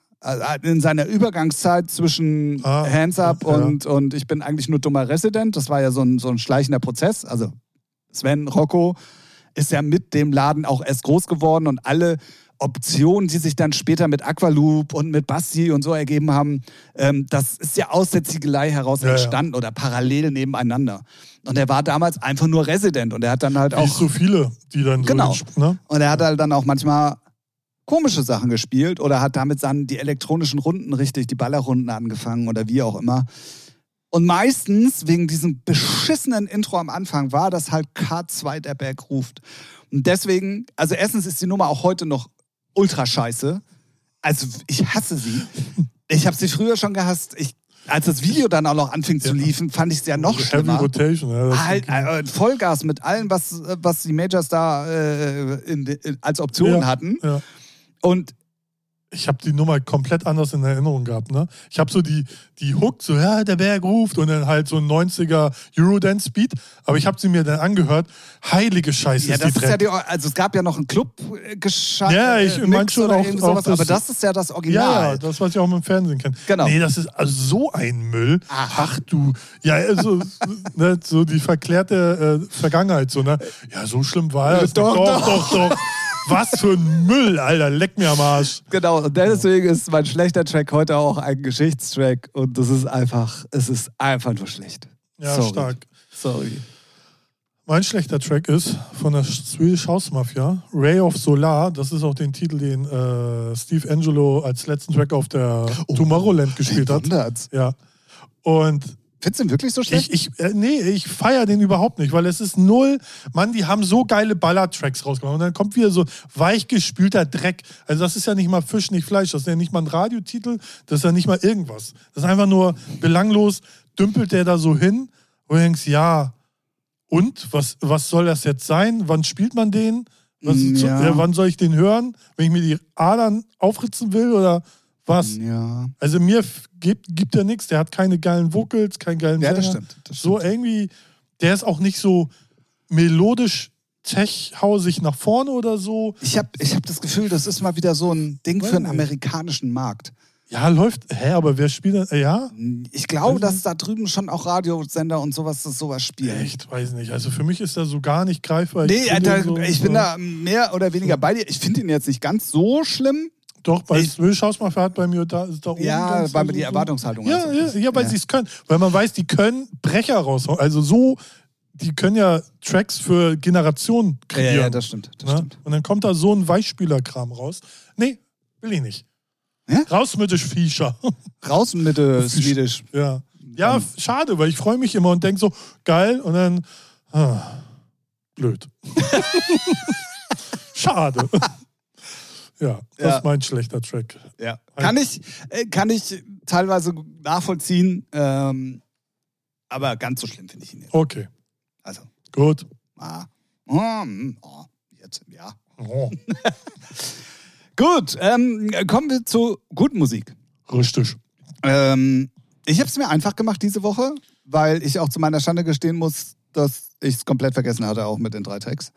in seiner Übergangszeit zwischen Ah, Hands Up ja. und, und ich bin eigentlich nur dummer Resident, das war ja so ein, so ein schleichender Prozess. Also Sven Rocco ist ja mit dem Laden auch erst groß geworden und alle Optionen, die sich dann später mit Aqualoop und mit Basti und so ergeben haben, ähm, das ist ja aus der Ziegelei heraus Ja, ja. entstanden oder parallel nebeneinander. Und er war damals einfach nur Resident und er hat dann halt auch Nicht so viele, die dann Genau. so. Ne? und er hat halt dann auch manchmal komische Sachen gespielt oder hat damit dann die elektronischen Runden richtig, die Ballerrunden angefangen oder wie auch immer. Und meistens, wegen diesem beschissenen Intro am Anfang, war das halt K2 der Berg ruft. Und deswegen, also erstens ist die Nummer auch heute noch ultra scheiße. Also ich hasse sie. Ich habe sie früher schon gehasst. Ich, als das Video dann auch noch anfing zu liefen, fand ich es ja noch Heavy schlimmer. Rotation. Ja, Halt, äh, Vollgas mit allem, was, was die Majors da äh, in, in, als Option Ja. hatten. ja. Und ich habe die Nummer komplett anders in Erinnerung gehabt. Ne? Ich habe so die, die Hook, so, ja, der Berg ruft und dann halt so ein 90er Eurodance-Beat. Aber ich habe sie mir dann angehört. Heilige Scheiße ja, ist das die ist ja die, also es gab ja noch einen Club geschafft. Ja, ich mein schon auch- auch sowas, das- aber das ist ja das Original. ja, das, was ich auch im Fernsehen kenne. Genau. Nee, das ist also so ein Müll. Ach. Ach du. Ja, also ne, so die verklärte äh, Vergangenheit. So, ne? Ja, so schlimm war es. Doch, nicht. doch. doch, doch. Was für ein Müll, Alter. Leck mir am Arsch. Genau, und deswegen ist mein schlechter Track heute auch ein Geschichtstrack und das ist einfach, es ist einfach nur schlecht. Ja, Sorry. stark. Sorry. Mein schlechter Track ist von der Swedish House Mafia, Ray of Solar. Das ist auch den Titel, den äh, Steve Angelo als letzten Track auf der Oh, Tomorrowland gespielt hat. Ja. Und Findest du ihn wirklich so schlecht? ich, ich äh, nee, ich feiere den überhaupt nicht, weil es ist null. Mann, die haben so geile Baller-Tracks rausgebracht. Und dann kommt wieder so weichgespülter Dreck. Also, das ist ja nicht mal Fisch, nicht Fleisch. Das ist ja nicht mal ein Radiotitel. Das ist ja nicht mal irgendwas. Das ist einfach nur belanglos. Dümpelt der da so hin. Und du denkst, ja, und? Was, was soll das jetzt sein? Wann spielt man den? Was, ja. äh, wann soll ich den hören? Wenn ich mir die Adern aufritzen will oder was? ja. Also mir gibt, gibt er nichts. Der hat keine geilen Vocals, keinen geilen Ja, das Sänger. stimmt. Das So stimmt. irgendwie, der ist auch nicht so melodisch tech-hausig nach vorne oder so. Ich habe ich hab das Gefühl, das ist mal wieder so ein Ding für den nicht. amerikanischen Markt. Ja, läuft. Hä, aber wer spielt denn? äh, Ja? Ich glaube, dass da drüben schon auch Radiosender und sowas das sowas spielen. Echt, weiß nicht. Also für mich ist er so gar nicht greifbar. Nee, finde Alter, so, ich bin so- da mehr oder weniger bei dir. Ich finde ihn jetzt nicht ganz so schlimm. Doch, bei Ich- Will Schausmafia hat bei mir da, ist da oben. Ja, weil so- die Erwartungshaltung Ja, also ja, ja, weil Ja. sie es können. Weil man weiß, die können Brecher raushauen. Also so, die können ja Tracks für Generationen Ja, kreieren. ja, das stimmt. Das Ne? stimmt. Und dann kommt da so ein Weichspülerkram raus. Nee, will ich nicht. Ja? Raus mit dem Viecher. Raus mit der Swedish. ja. Ja, f- schade, weil ich freue mich immer und denke so, geil, und dann ah, blöd. schade. Ja, das Ja. ist mein schlechter Track. Ja. Kann ich, äh, kann ich teilweise nachvollziehen, ähm, aber ganz so schlimm finde ich ihn nicht. Okay, Also, gut. ah. Mm, oh, jetzt, ja. Oh, Gut, ähm, kommen wir zu guten Musik. richtig. Ähm, ich habe es mir einfach gemacht diese Woche, weil ich auch zu meiner Schande gestehen muss, dass ich es komplett vergessen hatte, auch mit den drei Tags.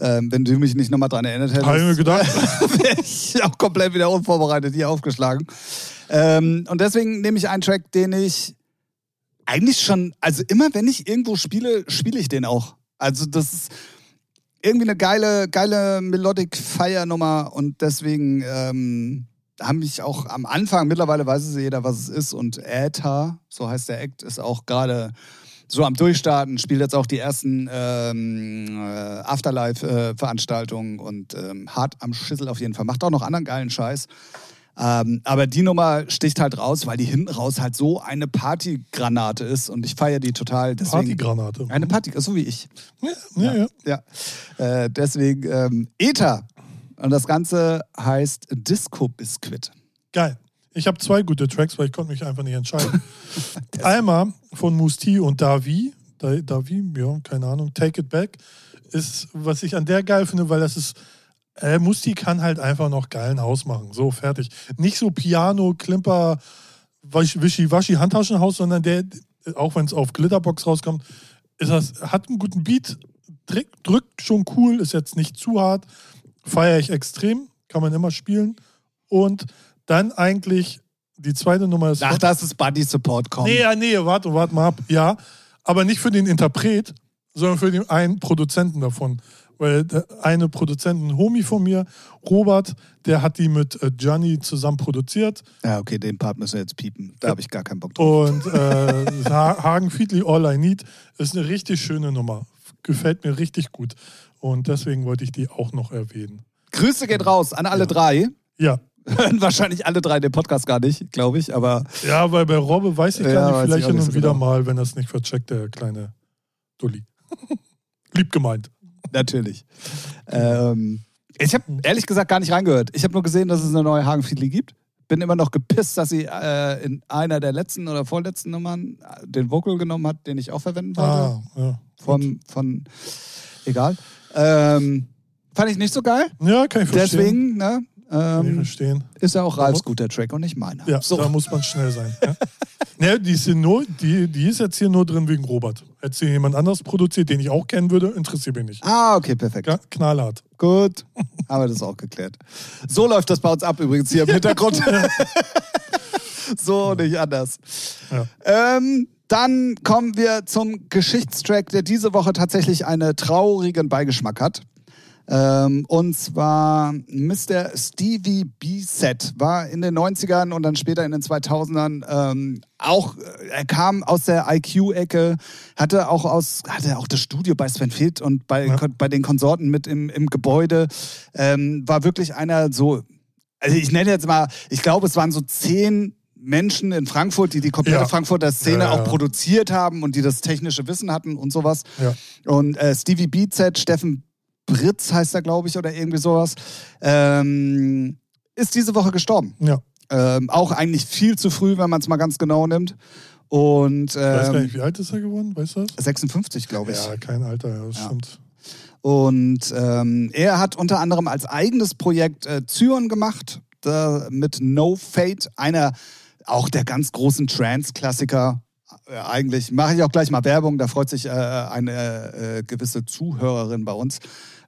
Ähm, wenn du mich nicht nochmal dran erinnert hättest, Habe ich mir gedacht. wäre ich auch komplett wieder unvorbereitet hier aufgeschlagen. Ähm, und deswegen nehme ich einen Track, den ich eigentlich schon, also immer wenn ich irgendwo spiele, spiele ich den auch. Also das ist irgendwie eine geile, geile Melodic Fire Nummer und deswegen ähm, haben mich auch am Anfang, mittlerweile weiß es jeder, was es ist und Äther, so heißt der Act, ist auch gerade so am Durchstarten, spielt jetzt auch die ersten ähm, äh, Afterlife-Veranstaltungen und ähm, hart am Schüssel auf jeden Fall. Macht auch noch anderen geilen Scheiß. Ähm, aber die Nummer sticht halt raus, weil die hinten raus halt so eine Partygranate ist und ich feiere die total. Deswegen, Partygranate. Eine Party, so wie ich. Ja, ja, ja. Ja. Äh, deswegen ähm, Ether. Und das Ganze heißt Disco Biscuit. Geil. Ich habe zwei gute Tracks, weil ich konnte mich einfach nicht entscheiden. Einmal von Musti und Davi. Da- Davi, ja, keine Ahnung. Take It Back ist, was ich an der geil finde, weil das ist, äh, Musti kann halt einfach noch geilen Haus machen. So, fertig. Nicht so Piano, Klimper, Wischi-Waschi-Handtaschenhaus, sondern der, auch wenn es auf Glitterbox rauskommt, ist das, hat einen guten Beat, drückt, drückt schon cool, ist jetzt nicht zu hart, feiere ich extrem, kann man immer spielen. Und dann eigentlich die zweite Nummer ist. Ach, das ist Buddy Support kommt. Nee, ja, nee, warte, warte mal ab. Ja, aber nicht für den Interpret, sondern für den einen Produzenten davon. Weil der eine Produzent, ein Homie von mir, Robert, der hat die mit äh, Gianni zusammen produziert. Ja, okay, den Part müssen wir jetzt piepen. Da habe ich gar keinen Bock drauf. Und äh, Ha- Hagen Fiedli All I Need ist eine richtig schöne Nummer. Gefällt mir richtig gut. Und deswegen wollte ich die auch noch erwähnen. Grüße geht raus an alle drei. Ja. Hören wahrscheinlich alle drei den Podcast gar nicht, glaube ich, aber Ja, weil bei Robbe weiß ich Ja, gar nicht, vielleicht hin und so wieder genau. mal, wenn er es nicht vercheckt, der kleine Dulli. Lieb gemeint. natürlich. Ähm, ich habe ehrlich gesagt gar nicht reingehört. Ich habe nur gesehen, dass es eine neue Hagen Fiedli gibt. Bin immer noch gepisst, dass sie äh, in einer der letzten oder vorletzten Nummern äh, den Vocal genommen hat, den ich auch verwenden wollte. Ah, ja. Von, von, egal. Ähm, fand ich nicht so geil. Ja, kann ich verstehen. Deswegen, ne? Ähm, ist ja auch Ralfs guter Track und nicht meiner. Ja, so. da muss man schnell sein. Ja. ne, die, ist nur, die, die ist jetzt hier nur drin wegen Robert. Hätte sie jemand anders produziert, den ich auch kennen würde, interessiert mich nicht. Ah, okay, perfekt. Ja, knallhart. Gut, haben wir das auch geklärt. So läuft das bei uns ab übrigens hier im Hintergrund. so nicht anders. Ja. Ähm, dann kommen wir zum Geschichtstrack, der diese Woche tatsächlich einen traurigen Beigeschmack hat. Ähm, und zwar Mr. Stevie B-Set war in den 90ern und dann später in den 2000ern ähm, auch, äh, er kam aus der IQ-Ecke, hatte auch aus, hatte auch das Studio bei Sven Feth und bei, Ja. bei den Konsorten mit im, im Gebäude, ähm, war wirklich einer so, also ich nenne jetzt mal, ich glaube, es waren so zehn Menschen in Frankfurt, die die komplette Ja. Frankfurter Szene Ja, ja. auch produziert haben und die das technische Wissen hatten und sowas. Und äh, Stevie BZ, Steffen Britz heißt er, glaube ich, oder irgendwie sowas, ähm, ist diese Woche gestorben. Ja. Ähm, auch eigentlich viel zu früh, wenn man es mal ganz genau nimmt. Und Ich weiß gar ähm, nicht, wie alt ist er geworden? Weißt du das? 56, glaube ich. Ja, kein Alter, ja, das Ja. stimmt. Und ähm, er hat unter anderem als eigenes Projekt äh, Zyron gemacht, da, mit No Fate, einer auch der ganz großen Trance-Klassiker. Äh, eigentlich mache ich auch gleich mal Werbung, da freut sich äh, eine äh, gewisse Zuhörerin bei uns.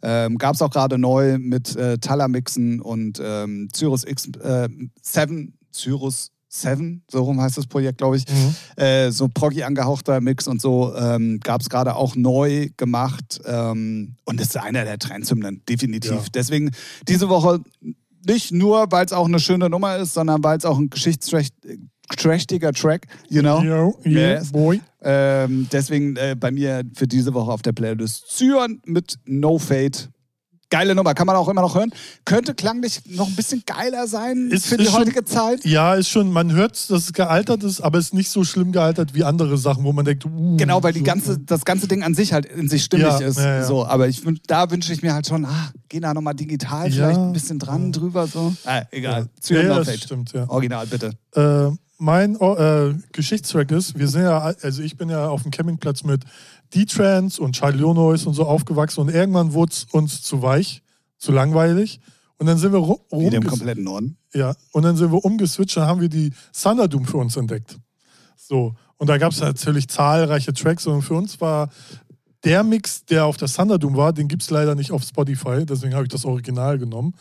Ähm, Gab es auch gerade neu mit äh, Talamixen und ähm, Cyrus X äh, 7, Cyrus 7, so rum heißt das Projekt, glaube ich Mhm. äh, so proggy angehauchter Mix und so ähm, gab es gerade auch neu gemacht ähm, und ist einer der Trendhymnen, definitiv. Ja. Deswegen diese Woche nicht nur, weil es auch eine schöne Nummer ist, sondern weil es auch ein geschichtsträchtiger Track, you know. Yo, yeah, Yes. boy. Ähm, deswegen äh, bei mir für diese Woche auf der Playlist Zyan mit No Fate. Geile Nummer, kann man auch immer noch hören. Könnte klanglich noch ein bisschen geiler sein Ist- für die ist schon- heutige Zeit. Ja, ist schon, man hört, dass es gealtert ist, aber es ist nicht so schlimm gealtert wie andere Sachen, wo man denkt, uh, Genau, weil die so. ganze, das ganze Ding an sich halt in sich stimmig Ja, ist. ja, ja. So, aber ich, da wünsche ich mir halt schon, ah, geh da nochmal digital, vielleicht ein bisschen dran drüber so. Ah, egal. Ja, ja, No das Fate. stimmt, ja. Original, bitte. Äh, mein oh, äh, Geschichtstrack ist, wir sind ja, also ich bin ja auf dem Campingplatz mit D-Trans und Charlie Lonois und so aufgewachsen und irgendwann wurde es uns zu weich, zu langweilig. Und dann sind wir ru- Wie dem kompletten Norden. ja, und dann sind wir umgeswitcht und haben wir die Thunderdoom für uns entdeckt. So. Und da gab es natürlich zahlreiche Tracks und für uns war der Mix, der auf der Thunderdome war, den gibt es leider nicht auf Spotify, deswegen habe ich das Original genommen.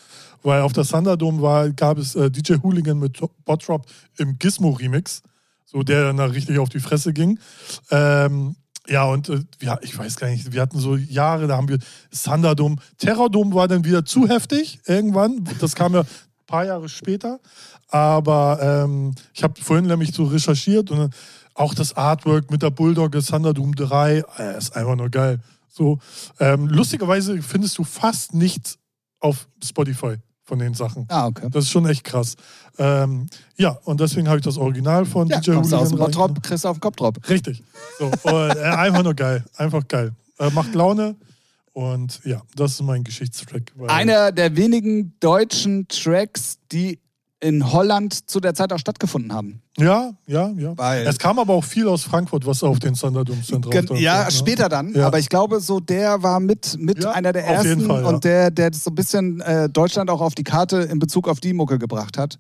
Weil auf der Thunderdome war, gab es äh, DJ Hooligan mit Botrop im Gizmo-Remix, so der dann da richtig auf die Fresse ging. Ähm, ja, und äh, ja, ich weiß gar nicht, wir hatten so Jahre, da haben wir Thunderdome. Terrordome war dann wieder zu heftig irgendwann. Das kam ja ein paar Jahre später. Aber ähm, ich habe vorhin nämlich so recherchiert und auch das Artwork mit der Bulldog Thunderdome 3, äh, ist einfach nur geil. So, ähm, lustigerweise findest du fast nichts auf Spotify von den Sachen. Ah, okay. Das ist schon echt krass. Ähm, ja, und deswegen habe ich das Original von Ja, DJ kommst du aus dem Hooligan Bottrop, kriegst du auf den Kopfdrop. Richtig. So, und, äh, einfach nur geil. Einfach geil. Äh, macht Laune. Und ja, das ist mein Geschichtstrack. Einer der wenigen deutschen Tracks, die in Holland zu der Zeit auch stattgefunden haben. Ja, ja, ja. Weil- es kam aber auch viel aus Frankfurt, was auf den Thunderdome sind drauf. Ja, ne? später dann. Ja. Aber ich glaube, so der war mit, mit Ja, einer der ersten Fall, ja. und der, der so ein bisschen äh, Deutschland auch auf die Karte in Bezug auf die Mucke gebracht hat.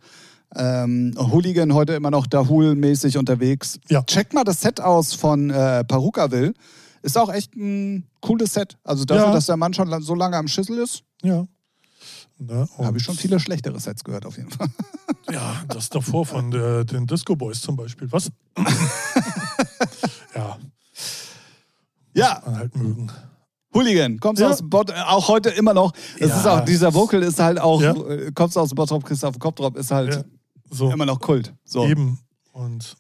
Ähm, Hooligan heute immer noch Dahul-mäßig unterwegs. Ja. Check mal das Set aus von äh, Perukaville. Ist auch echt ein cooles Set. Also dafür, dass der Mann schon so lange am Schüssel ist, Ja. Ne, habe ich schon viele schlechtere Sets gehört auf jeden Fall. Ja, das davor von der, den Disco Boys zum Beispiel. Was? ja, Ja, man halt mögen. Hooligan, kommst Ja. aus Bot äh, auch heute immer noch. Es Ja. ist auch, dieser Vocal ist halt auch, Ja. äh, kommst du aus Bottrop, kriegst auf den Kopf drauf, ist halt Ja. So, immer noch Kult. So. eben. Und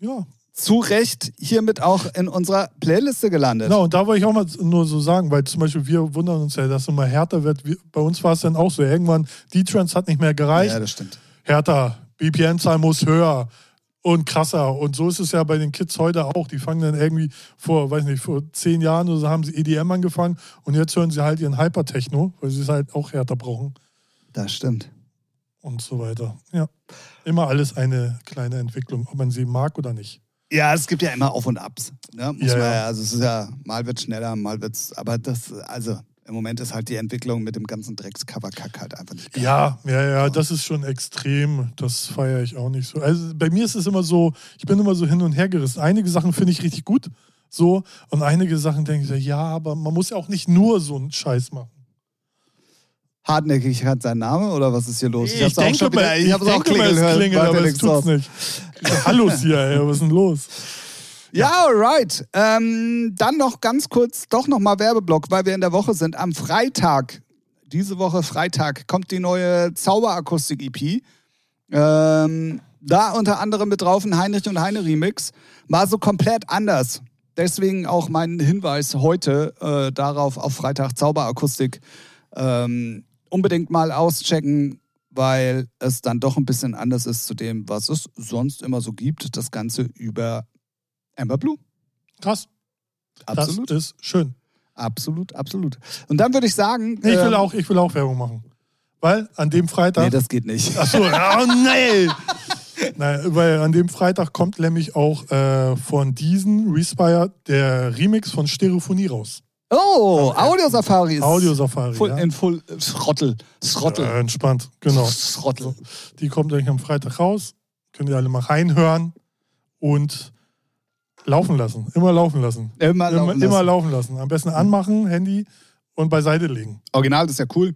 ja. Zu Recht hiermit auch in unserer Playliste gelandet. Genau, und da wollte ich auch mal nur so sagen, weil zum Beispiel wir wundern uns ja, dass es immer härter wird. Wir, bei uns war es dann auch so, irgendwann, die Trends hat nicht mehr gereicht. ja, das stimmt. härter, BPM-Zahl muss höher und krasser. Und so ist es ja bei den Kids heute auch. Die fangen dann irgendwie vor, weiß nicht, vor zehn Jahren oder so haben sie EDM angefangen und jetzt hören sie halt ihren Hypertechno, weil sie es halt auch härter brauchen Das stimmt. und so weiter. Ja. Immer alles eine kleine Entwicklung, ob man sie mag oder nicht. Ja, es gibt ja immer Auf und Abs. Ne? Muss Ja, man ja. Also es ist ja, mal wird schneller, mal wird's. Aber das, also im Moment ist halt die Entwicklung mit dem ganzen Dreckscover-Kack halt einfach nicht geil. Ja, ja, ja, das ist schon extrem. Das feiere ich auch nicht so. Also bei mir ist es immer so, ich bin immer so hin und her gerissen. Einige Sachen finde ich richtig gut, so, und einige Sachen denke ich, so, ja, aber man muss ja auch nicht nur so einen Scheiß machen. Hartnäckig hat sein Name oder was ist hier los? Ich, hab's auch schon wieder, mal, ich hab's auch denke mal, klingeln es hören. klingelt, aber es tut's aus. nicht. Hallos hier, ey, was ist denn los? Ja, alright. Ähm, dann noch ganz kurz, doch nochmal Werbeblock, weil wir in der Woche sind. Am Freitag, diese Woche Freitag, kommt die neue Zauberakustik-EP. Ähm, da unter anderem mit drauf ein Heinrich und Heine Remix. Mal so komplett anders. Deswegen auch mein Hinweis heute äh, darauf auf Freitag Zauberakustik. Ähm, unbedingt mal auschecken, weil es dann doch ein bisschen anders ist zu dem, was es sonst immer so gibt. Das Ganze über Amber Blue. Krass. Absolut, Das ist schön. absolut, absolut. Und dann würde ich sagen. Ich, will ähm, auch, ich will auch Werbung machen. Weil an dem Freitag. Nee, das geht nicht. Achso, oh nee! Nein, weil an dem Freitag kommt nämlich auch äh, von diesen Respire der Remix von Stereophonie raus. Oh, Audiosafari ist Audio Safari. full, ja. in Full Schrottel. Schrottel. Äh, entspannt, genau. Schrottel. Die kommt eigentlich am Freitag raus. Könnt ihr alle mal reinhören und laufen lassen. Immer laufen lasen. Immer laufen immer lassen. laufen lassen. Am besten anmachen, Handy und beiseite legen. Original ist ja cool.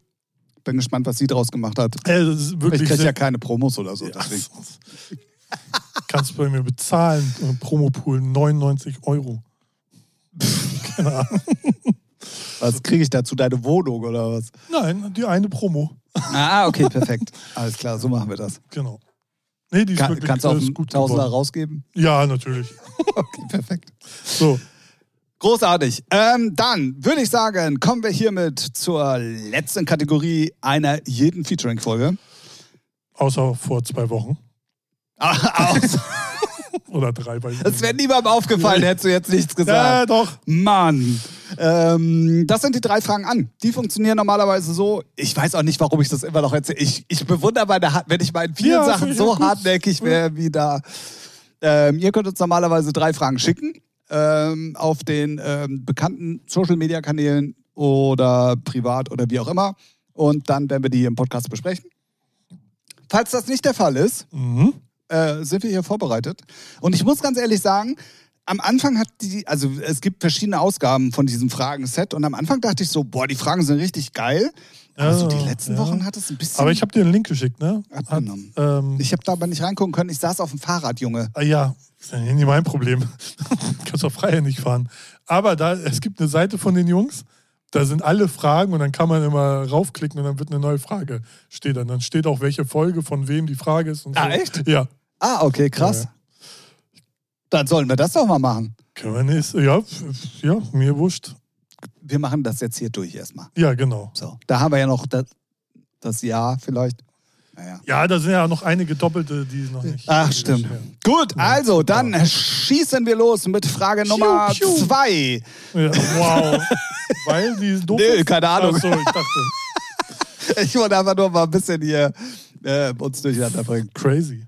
Bin gespannt, was sie draus gemacht hat. Äh, Ich kriege ja keine Promos oder so. Ja, kannst du bei mir bezahlen. äh, Promopool 99 Euro. Keine Ahnung. Was kriege ich dazu? Deine Wohnung oder was? Nein, die eine Promo. Ah, okay, perfekt. Alles klar, so machen wir das. Genau. Nee, die ist Kann, wirklich kannst du auch ist einen gut Tausender geworden. rausgeben? Ja, natürlich. Okay, perfekt. So, Großartig. Ähm, dann würde ich sagen, kommen wir hiermit zur letzten Kategorie einer jeden Featuring-Folge. außer vor zwei Wochen. Ah, aus- Oder drei. Ich Das wäre niemandem aufgefallen, hättest du jetzt nichts Ja, gesagt. doch. Mann. Ähm, das sind die drei Fragen an. Die funktionieren normalerweise so. Ich weiß auch nicht, warum ich das immer noch erzähle. Ich, ich bewundere meine, Hart- wenn ich bei vielen Ja, Sachen so hartnäckig wäre wie da. Ähm, ihr könnt uns normalerweise drei Fragen schicken ähm, auf den ähm, bekannten Social-Media-Kanälen oder privat oder wie auch immer. Und dann werden wir die im Podcast besprechen. Falls das nicht der Fall ist, Mhm. Äh, sind wir hier vorbereitet. Und ich muss ganz ehrlich sagen, am Anfang hat die, also es gibt verschiedene Ausgaben von diesem Fragenset und am Anfang dachte ich so, boah, die Fragen sind richtig geil. Aber so die letzten ja. Wochen hat es ein bisschen. Aber ich habe dir einen Link geschickt, ne? Hat, Abgenommen. ähm, ich habe da aber nicht reingucken können. Ich saß auf dem Fahrrad, Junge. Ah, Ja, ist ja nicht mein Problem. Kannst auch freier nicht fahren. Aber da, es gibt eine Seite von den Jungs, da sind alle Fragen und dann kann man immer raufklicken und dann wird eine neue Frage steht dann. Dann steht auch, welche Folge von wem die Frage ist. Und so. Ah, echt? Ja. Ah, okay, krass. Dann sollen wir das doch mal machen. Können wir nicht. Ja, ja, mir wurscht. Wir machen das jetzt hier durch erstmal. Ja, genau. So. Da haben wir ja noch das, das Jahr vielleicht. Naja. Ja, da sind ja noch einige Doppelte, die noch nicht. Ach, stimmt. Gut, also dann schießen wir los mit Frage Nummer piu. zwei. Ja, wow. Weil die doof Nee, ist? keine Ahnung. Ach so, ich dachte. Ich wollte einfach nur mal ein bisschen hier äh, uns durcheinander bringen. Crazy.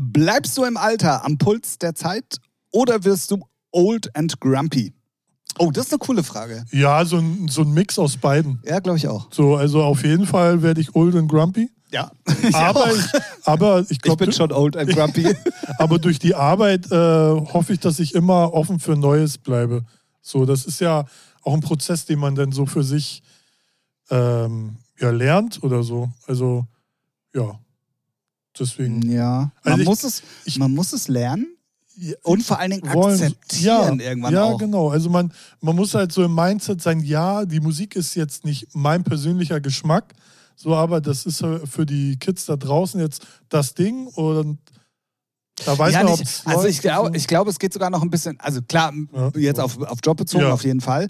Bleibst du im Alter am Puls der Zeit oder wirst du old and grumpy? Oh, das ist eine coole Frage. Ja, so ein, so ein Mix aus beiden. Ja, glaube ich auch. So, also auf jeden Fall werde ich old and grumpy. Ja. Aber auch. ich, aber ich Ich glaube, bin schon old and grumpy. aber durch die Arbeit äh, hoffe ich, dass ich immer offen für Neues bleibe. So, das ist ja auch ein Prozess, den man dann so für sich ähm, ja, lernt oder so. Also, ja. Deswegen. ja. Also Man, ich- muss es, ich- man muss es lernen Ja, und vor allen Dingen wollen- akzeptieren ja, irgendwann ja, auch. genau. Also man, man muss halt so im Mindset sein, ja, die Musik ist jetzt nicht mein persönlicher Geschmack, so, aber das ist für die Kids da draußen jetzt das Ding und da weiß ja, man, nicht, also ich glaube, ich glaube, es geht sogar noch ein bisschen, also klar, Ja. jetzt auf, auf Job bezogen Ja. auf jeden Fall.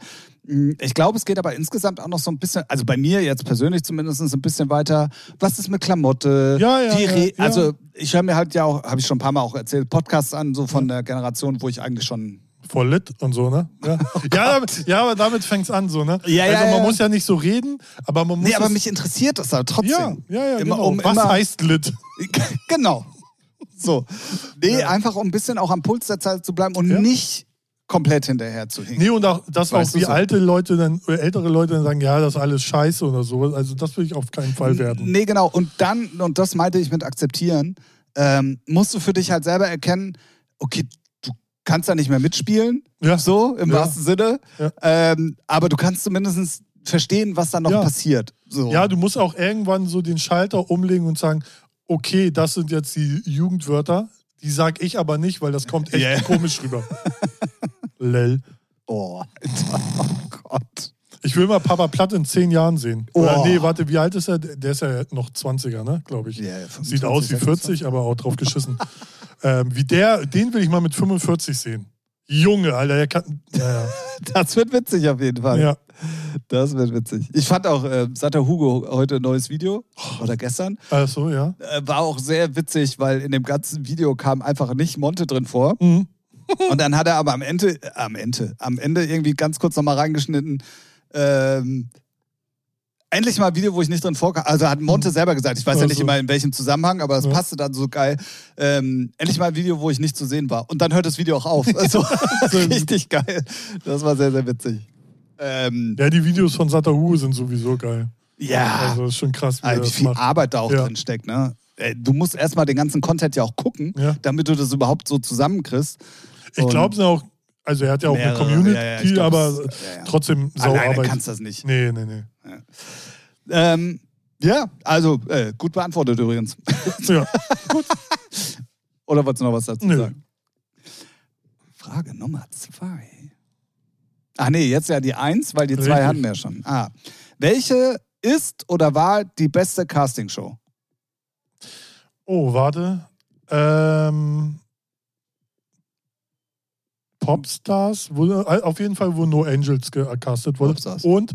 Mm, Ich glaube, es geht aber insgesamt auch noch so ein bisschen, also bei mir jetzt persönlich zumindest ein bisschen weiter, was ist mit Klamotte? Ja, ja, ja, ja. Also ich höre mir halt ja auch, habe ich schon ein paar Mal auch erzählt, Podcasts an, so von der Generation, wo ich eigentlich schon voll lit und so, ne? Ja, ja, damit, ja aber damit fängt es an, so, ne? Ja, ja, also man ja. muss ja nicht so reden, aber man muss. Nee, aber mich interessiert das da trotzdem. Ja, ja, ja, Immer, genau. um Was immer- heißt lit? genau. So. Nee, Ja. einfach um ein bisschen auch am Puls der Zeit zu bleiben und Ja. nicht komplett hinterher zu hinken. Nee, und auch, dass Weißt auch wie so. alte Leute dann, oder ältere Leute dann sagen, ja, das ist alles scheiße oder so. Also das will ich auf keinen Fall werden. Nee, genau. Und dann, und das meinte ich mit akzeptieren, ähm, musst du für dich halt selber erkennen, okay, du kannst da nicht mehr mitspielen, Ja. so im Ja. wahrsten Sinne, Ja. ähm, aber du kannst zumindest verstehen, was da noch passiert. So. Ja, du musst auch irgendwann so den Schalter umlegen und sagen, okay, das sind jetzt die Jugendwörter, die sag ich aber nicht, weil das kommt echt Ja. komisch rüber. Lell. Oh, Alter, oh Gott. Ich will mal Papa Platt in zehn Jahren sehen. Oder Oh. nee, warte, wie alt ist er? Der ist ja noch 20er, ne, glaube ich. Ja, ja, Sieht aus wie 25, 40, aber auch drauf geschissen. ähm, wie der, den will ich mal mit 45 sehen. Junge, Alter, der kann. Ja, ja. Das wird witzig auf jeden Fall. ja. Das wird witzig. Ich fand auch, äh, Satter Hugo heute ein neues Video, oder gestern, Also, ja. äh, war auch sehr witzig, weil in dem ganzen Video kam einfach nicht Monte drin vor. Mhm. Und dann hat er aber am Ende, äh, am Ende, am Ende irgendwie ganz kurz nochmal reingeschnitten, ähm, endlich mal ein Video, wo ich nicht drin vorkam. Also hat Monte selber gesagt, ich weiß ja nicht Also. immer in welchem Zusammenhang, aber es Ja. passte dann so geil. Ähm, endlich mal ein Video, wo ich nicht zu sehen war. Und dann hört das Video auch auf. Also richtig geil. Das war sehr, sehr witzig. Ähm, Ja, die Videos von Satahu sind sowieso geil. ja, Also, ist schon krass, wie also wie das viel macht. Arbeit da auch Ja. drin steckt. Ne? Du musst erstmal den ganzen Content ja auch gucken, Ja. damit du das überhaupt so zusammenkriegst. Ich glaube es auch, also er hat ja auch mehrere, eine Community, ja, ja, glaub, aber ja, trotzdem Alleine Sauarbeit. kannst du das nicht. Nee, nee, nee. Ähm, ja, also äh, gut beantwortet übrigens. Ja. Oder wolltest du noch was dazu Nö. sagen? Frage Nummer zwei. Ach nee, jetzt ja die eins, weil die zwei Richtig. hatten wir ja schon. Ah. Welche ist oder war die beste Castingshow? Oh, warte. Ähm, Popstars, wo, äh, auf jeden Fall, wo No Angels gecastet wurde. Popstars. Und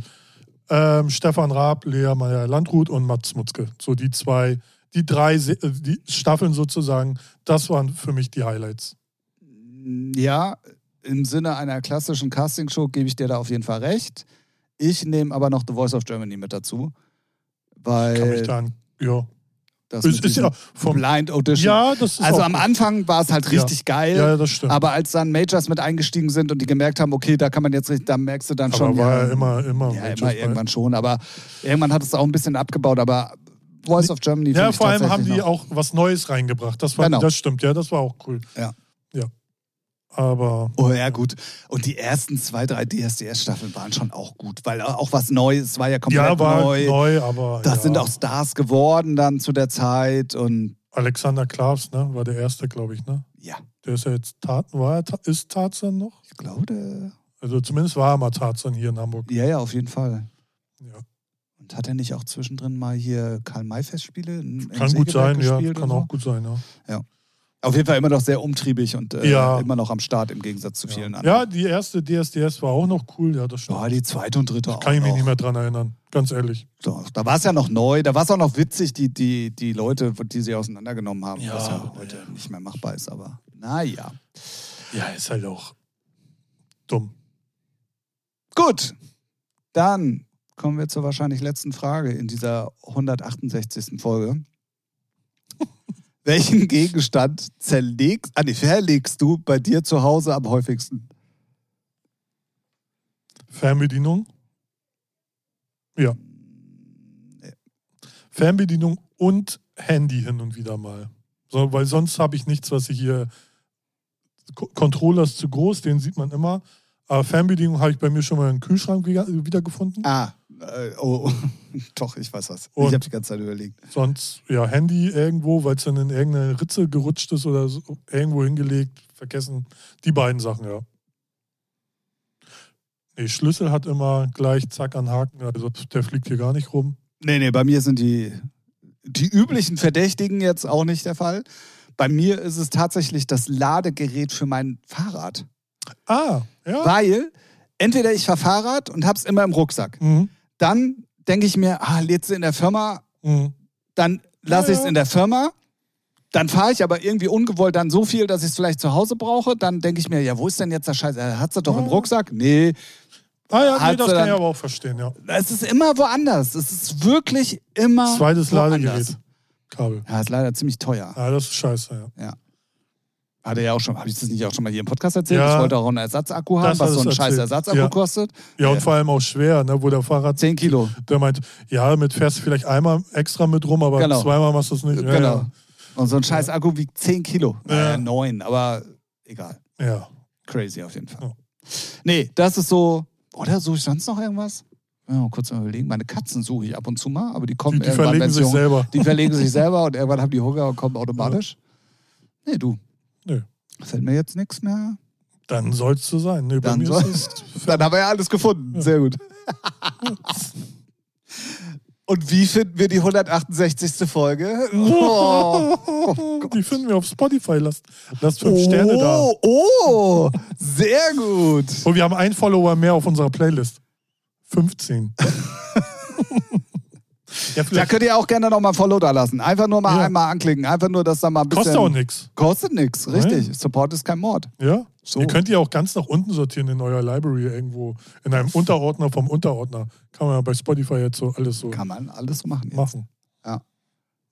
ähm, Stefan Raab, Lea Meyer Landrut und Mats Mutzke. So die zwei, die drei äh, die Staffeln sozusagen, das waren für mich die Highlights. Ja, im Sinne einer klassischen Castingshow gebe ich dir da auf jeden Fall recht. Ich nehme aber noch The Voice of Germany mit dazu. Kann mich Weil da an, ja. Das Ist, ist ja vom, Blind Audition. ja, das ist also am. Anfang war es halt Ja. richtig geil. Ja, das stimmt. Aber als dann Majors mit eingestiegen sind und die gemerkt haben, okay, da kann man jetzt richtig, da merkst du dann Aber schon. war ja immer, immer. ja, Majors immer irgendwann schon. Aber irgendwann hat es auch ein bisschen abgebaut. Aber Voice of Germany. Ja, vor allem haben die noch- auch was Neues reingebracht. Das, war, Genau. das stimmt, ja, das war auch cool. Ja. Ja. Aber Oh ja, gut. Und die ersten zwei, drei DSDS-Staffeln waren schon auch gut, weil auch was Neues war ja komplett ja, war neu. neu, aber. Das ja. sind auch Stars geworden dann zu der Zeit und Alexander Klavs, ne, war der erste, glaube ich, ne? ja, Der ist ja jetzt Tarzan, war er, ist Tarzan noch? ich glaube, der, Also zumindest war er mal Tarzan hier in Hamburg. ja, ja, auf jeden Fall. Ja. Und hat er nicht auch zwischendrin mal hier Karl-May-Festspiele? Kann gut sein, ja, kann und auch gut sein, ja. So? Auf jeden Fall immer noch sehr umtriebig und äh, Ja. immer noch am Start im Gegensatz zu vielen Ja. anderen. ja, die erste DSDS war auch noch cool, ja, das stimmt. Ja, die zweite und dritte auch Kann ich mich noch. nicht mehr dran erinnern, ganz ehrlich. So, da war es ja noch neu, da war es auch noch witzig, die, die, die Leute, die sie auseinandergenommen haben, Ja, was ja heute nicht mehr machbar ist, aber naja. Ja, ist halt auch dumm. Gut, dann kommen wir zur wahrscheinlich letzten Frage in dieser 168. Folge. Welchen Gegenstand zerlegst, ah, nee, verlegst du bei dir zu Hause am häufigsten? Fernbedienung? Ja. Fernbedienung und Handy hin und wieder mal. So, weil sonst habe ich nichts, was ich hier. Controller ist zu groß, den sieht man immer. Aber Fernbedienung habe ich bei mir schon mal im Kühlschrank wieder, wiedergefunden. Ah, äh, oh, doch, ich weiß was. Und- ich habe die ganze Zeit überlegt. Sonst, ja, Handy irgendwo, weil es dann in irgendeine Ritze gerutscht ist oder so, irgendwo hingelegt, vergessen. Die beiden Sachen, ja. Nee, Schlüssel hat immer gleich zack an Haken, also der fliegt hier gar nicht rum. Nee, nee, bei mir sind die, die üblichen Verdächtigen jetzt auch nicht der Fall. Bei mir ist es tatsächlich das Ladegerät für mein Fahrrad. Ah, ja. Weil entweder ich fahre Fahrrad und hab's immer im Rucksack. Mhm. Dann denke ich mir, ah, lädst du in der Firma, Mhm. dann lasse Ja, ich es ja. in der Firma. Dann fahre ich aber irgendwie ungewollt dann so viel, dass ich es vielleicht zu Hause brauche. Dann denke ich mir, ja, wo ist denn jetzt der Scheiß? Er hat sie doch im Ja. Rucksack. Nee, Ah ja, nee, das kann ich aber auch verstehen, ja. es ist immer woanders. Es ist wirklich immer Zweites woanders. Ladegerät. Kabel. Ja, ist leider ziemlich teuer. Ja, das ist scheiße, ja. Hatte ja auch schon, habe ich das nicht auch schon mal hier im Podcast erzählt? Ja. Ich wollte auch einen Ersatzakku haben, was so ein scheiß. Ersatzakku Ja. kostet. Ja, und Ja. vor allem auch schwer, ne, wo der Fahrer, 10 Kilo. der meint, ja, mit fährst du vielleicht einmal extra mit rum, aber Genau. zweimal machst du es nicht. Ja, genau. Und so ein scheiß Akku wiegt 10 Kilo. Ja. Äh, 9, aber egal. Ja. ja. Crazy auf jeden Fall. Ja. Nee, das ist so. Oder suche ich sonst noch irgendwas? Ja, kurz mal überlegen. Meine Katzen suche ich ab und zu mal, aber die kommen Die, die irgendwann, verlegen sich selber. Die verlegen sich selber und irgendwann haben die Hunger und kommen automatisch. Nee, du. Nö. Fällt mir jetzt nichts mehr. Dann soll es so sein. Nee, Dann soll-. Dann haben wir ja alles gefunden. Sehr gut. Und wie finden wir die 168. Folge? Oh, Die finden wir auf Spotify. Lasst, lasst fünf Sterne da. oh, oh, sehr gut. Und wir haben einen Follower mehr auf unserer Playlist. 15. ja, Da könnt ihr auch gerne nochmal ein Follow da lassen. Einfach nur mal Ja. einmal anklicken. Einfach nur, dass da mal ein bisschen. kostet auch nichts. Kostet nichts, richtig. Nein. Support ist kein Mord. Ja? So. Ihr könnt ja auch ganz nach unten sortieren in eurer Library irgendwo. In einem Unterordner vom Unterordner. Kann man ja bei Spotify jetzt so alles so Kann man alles so machen. Jetzt. machen.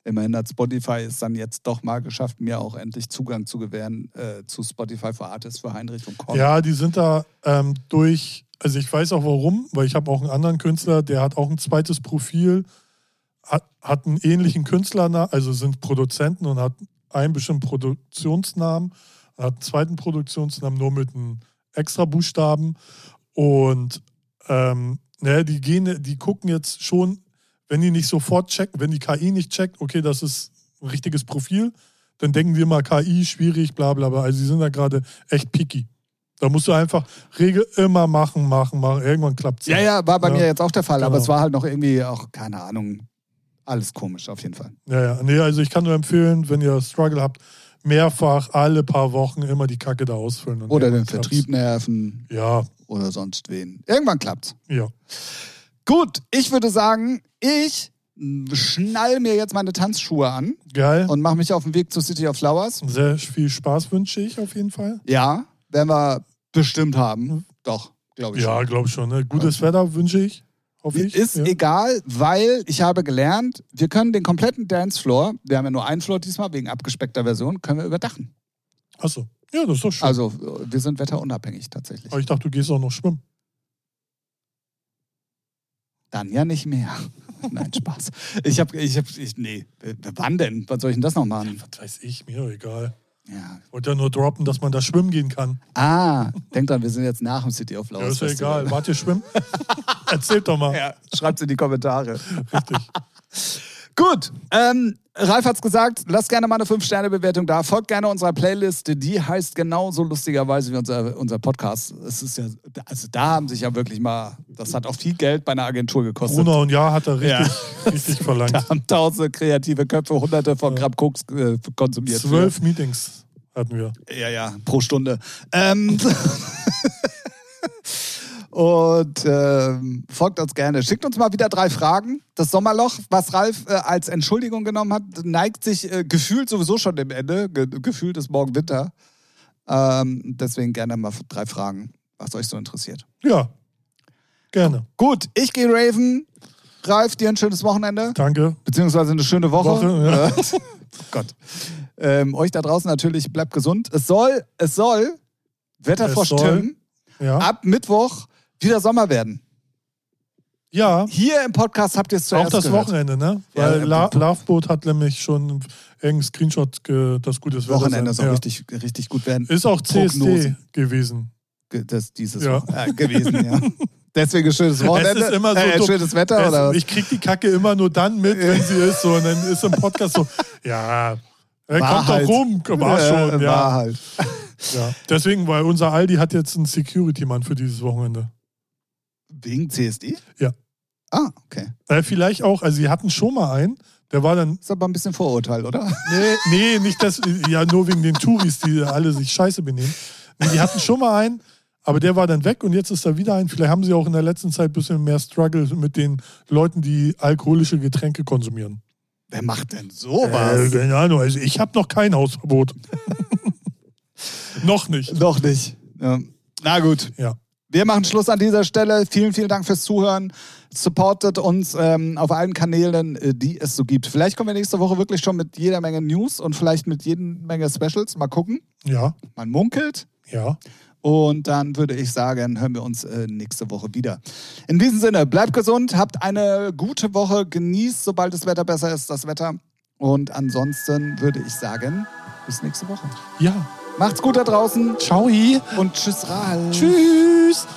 Immerhin hat Spotify es dann jetzt doch mal geschafft, mir auch endlich Zugang zu gewähren äh, zu Spotify for Artists für Heinrich und Korn. Ja, die sind da ähm, durch, also ich weiß auch warum, weil ich habe auch einen anderen Künstler, der hat auch ein zweites Profil, hat, hat einen ähnlichen Künstlernamen, also sind Produzenten und hat einen bestimmten Produktionsnamen, hat einen zweiten Produktionsnamen nur mit einem extra Buchstaben und ähm, ne, die gehen, die gucken jetzt schon, wenn die nicht sofort checken, wenn die KI nicht checkt, okay, das ist ein richtiges Profil, dann denken wir mal KI, schwierig, bla bla bla. Also die sind da gerade echt picky. Da musst du einfach Regel immer machen, machen, machen. Irgendwann klappt es. ja, ja, war bei Ja. mir jetzt auch der Fall, aber Genau. es war halt noch irgendwie auch, keine Ahnung, alles komisch auf jeden Fall. Ja, ja. Nee, also ich kann nur empfehlen, wenn ihr Struggle habt, mehrfach alle paar Wochen immer die Kacke da ausfüllen. und Oder den klappt's. Vertrieb nerven Ja, oder sonst wen. Irgendwann klappt's. ja. Gut, ich würde sagen, ich schnall mir jetzt meine Tanzschuhe an Geil. und mache mich auf den Weg zu City of Flowers. Sehr viel Spaß wünsche ich auf jeden Fall. Ja, werden wir bestimmt haben. Doch, glaube ich. Ja, glaube schon. Ne? Gutes Wetter wünsche ich. Ich. Ist ja. egal, weil ich habe gelernt, wir können den kompletten Dancefloor, wir haben ja nur einen Floor diesmal wegen abgespeckter Version, können wir überdachen. Achso. Ja, das ist doch schön. Also wir sind wetterunabhängig tatsächlich. Aber ich dachte, du gehst auch noch schwimmen. Dann ja nicht mehr. Nein, Spaß. Ich habe, ich habe, ich, nee, wann denn? Wann soll ich denn das noch machen? Was weiß ich, mir egal. Ja. Ich wollte ja nur droppen, dass man da schwimmen gehen kann. Ah, denk dran, wir sind jetzt nach dem City of Ja, Flowers. ist ja egal. Wart ihr schwimmen? Erzählt doch mal. Ja, schreibt's in die Kommentare. Richtig. Gut, ähm, Ralf hat's gesagt, lasst gerne mal eine 5-Sterne-Bewertung da. Folgt gerne unserer Playlist, die heißt genauso lustigerweise wie unser, unser Podcast. Es ist ja, also da haben sich ja wirklich mal, das hat auch viel Geld bei einer Agentur gekostet. Bruno und Ja hat er richtig, Ja. richtig verlangt. Da haben tausende kreative Köpfe, hunderte von Gramm Koks äh, konsumiert. Zwölf Meetings hatten wir. Ja, ja, pro Stunde. Ähm, und ähm, folgt uns gerne. Schickt uns mal wieder drei Fragen. Das Sommerloch, was Ralf äh, als Entschuldigung genommen hat, neigt sich äh, gefühlt sowieso schon dem Ende. Ge gefühlt ist morgen Winter. Ähm, deswegen gerne mal drei Fragen, was euch so interessiert. Ja, gerne. Gut, ich gehe Raven. Ralf, dir ein schönes Wochenende. Danke. Beziehungsweise eine schöne Woche. Woche, ja. Äh, Gott. Ähm, euch da draußen natürlich, bleibt gesund. Es soll, es soll, Wetterfrosch. Tim, Ja. ab Mittwoch wieder Sommer werden. Ja, Hier im Podcast habt ihr es zuerst auch das gehört. Wochenende, ne? Ja, Weil äh, La Loveboat hat nämlich schon irgendeinen Screenshot, ge das gutes Wetter Wochenende soll ja. richtig, richtig gut werden. Ist auch CSD Prognose. gewesen. Ge- Das, dieses Ja. Äh, gewesen, ja. Deswegen schönes Wochenende. Es ist immer so äh, schönes Wetter, Es- oder ich krieg die Kacke immer nur dann mit, wenn sie ist. So, und dann ist im Podcast so, ja, er War kommt halt. doch rum, war Äh, schon, ja. War halt. ja. Deswegen, weil unser Aldi hat jetzt einen Security-Mann für dieses Wochenende. Wegen CSD? Ja. Ah, okay. Äh, vielleicht auch, also sie hatten schon mal einen, der war dann, Ist aber ein bisschen Vorurteil, oder? nee, nee, nicht das, ja, nur wegen den Touris, die alle sich scheiße benehmen. Nee, die hatten schon mal einen, aber der war dann weg und jetzt ist da wieder ein. Vielleicht haben sie auch in der letzten Zeit ein bisschen mehr Struggle mit den Leuten, die alkoholische Getränke konsumieren. Wer macht denn Äh, sowas? keine Ahnung, also ich habe noch kein Hausverbot. noch nicht. Doch nicht. Ja. Na gut. Ja. Wir machen Schluss an dieser Stelle. Vielen, vielen Dank fürs Zuhören. Supportet uns ähm, auf allen Kanälen, äh, die es so gibt. Vielleicht kommen wir nächste Woche wirklich schon mit jeder Menge News und vielleicht mit jeder Menge Specials. Mal gucken. Ja, Man munkelt. ja. Und dann würde ich sagen, hören wir uns äh, nächste Woche wieder. In diesem Sinne, bleibt gesund, habt eine gute Woche, genießt, sobald das Wetter besser ist, das Wetter. Und ansonsten würde ich sagen, bis nächste Woche. Ja. Macht's gut da draußen Ciao. und tschüss, Rahel. Tschüss.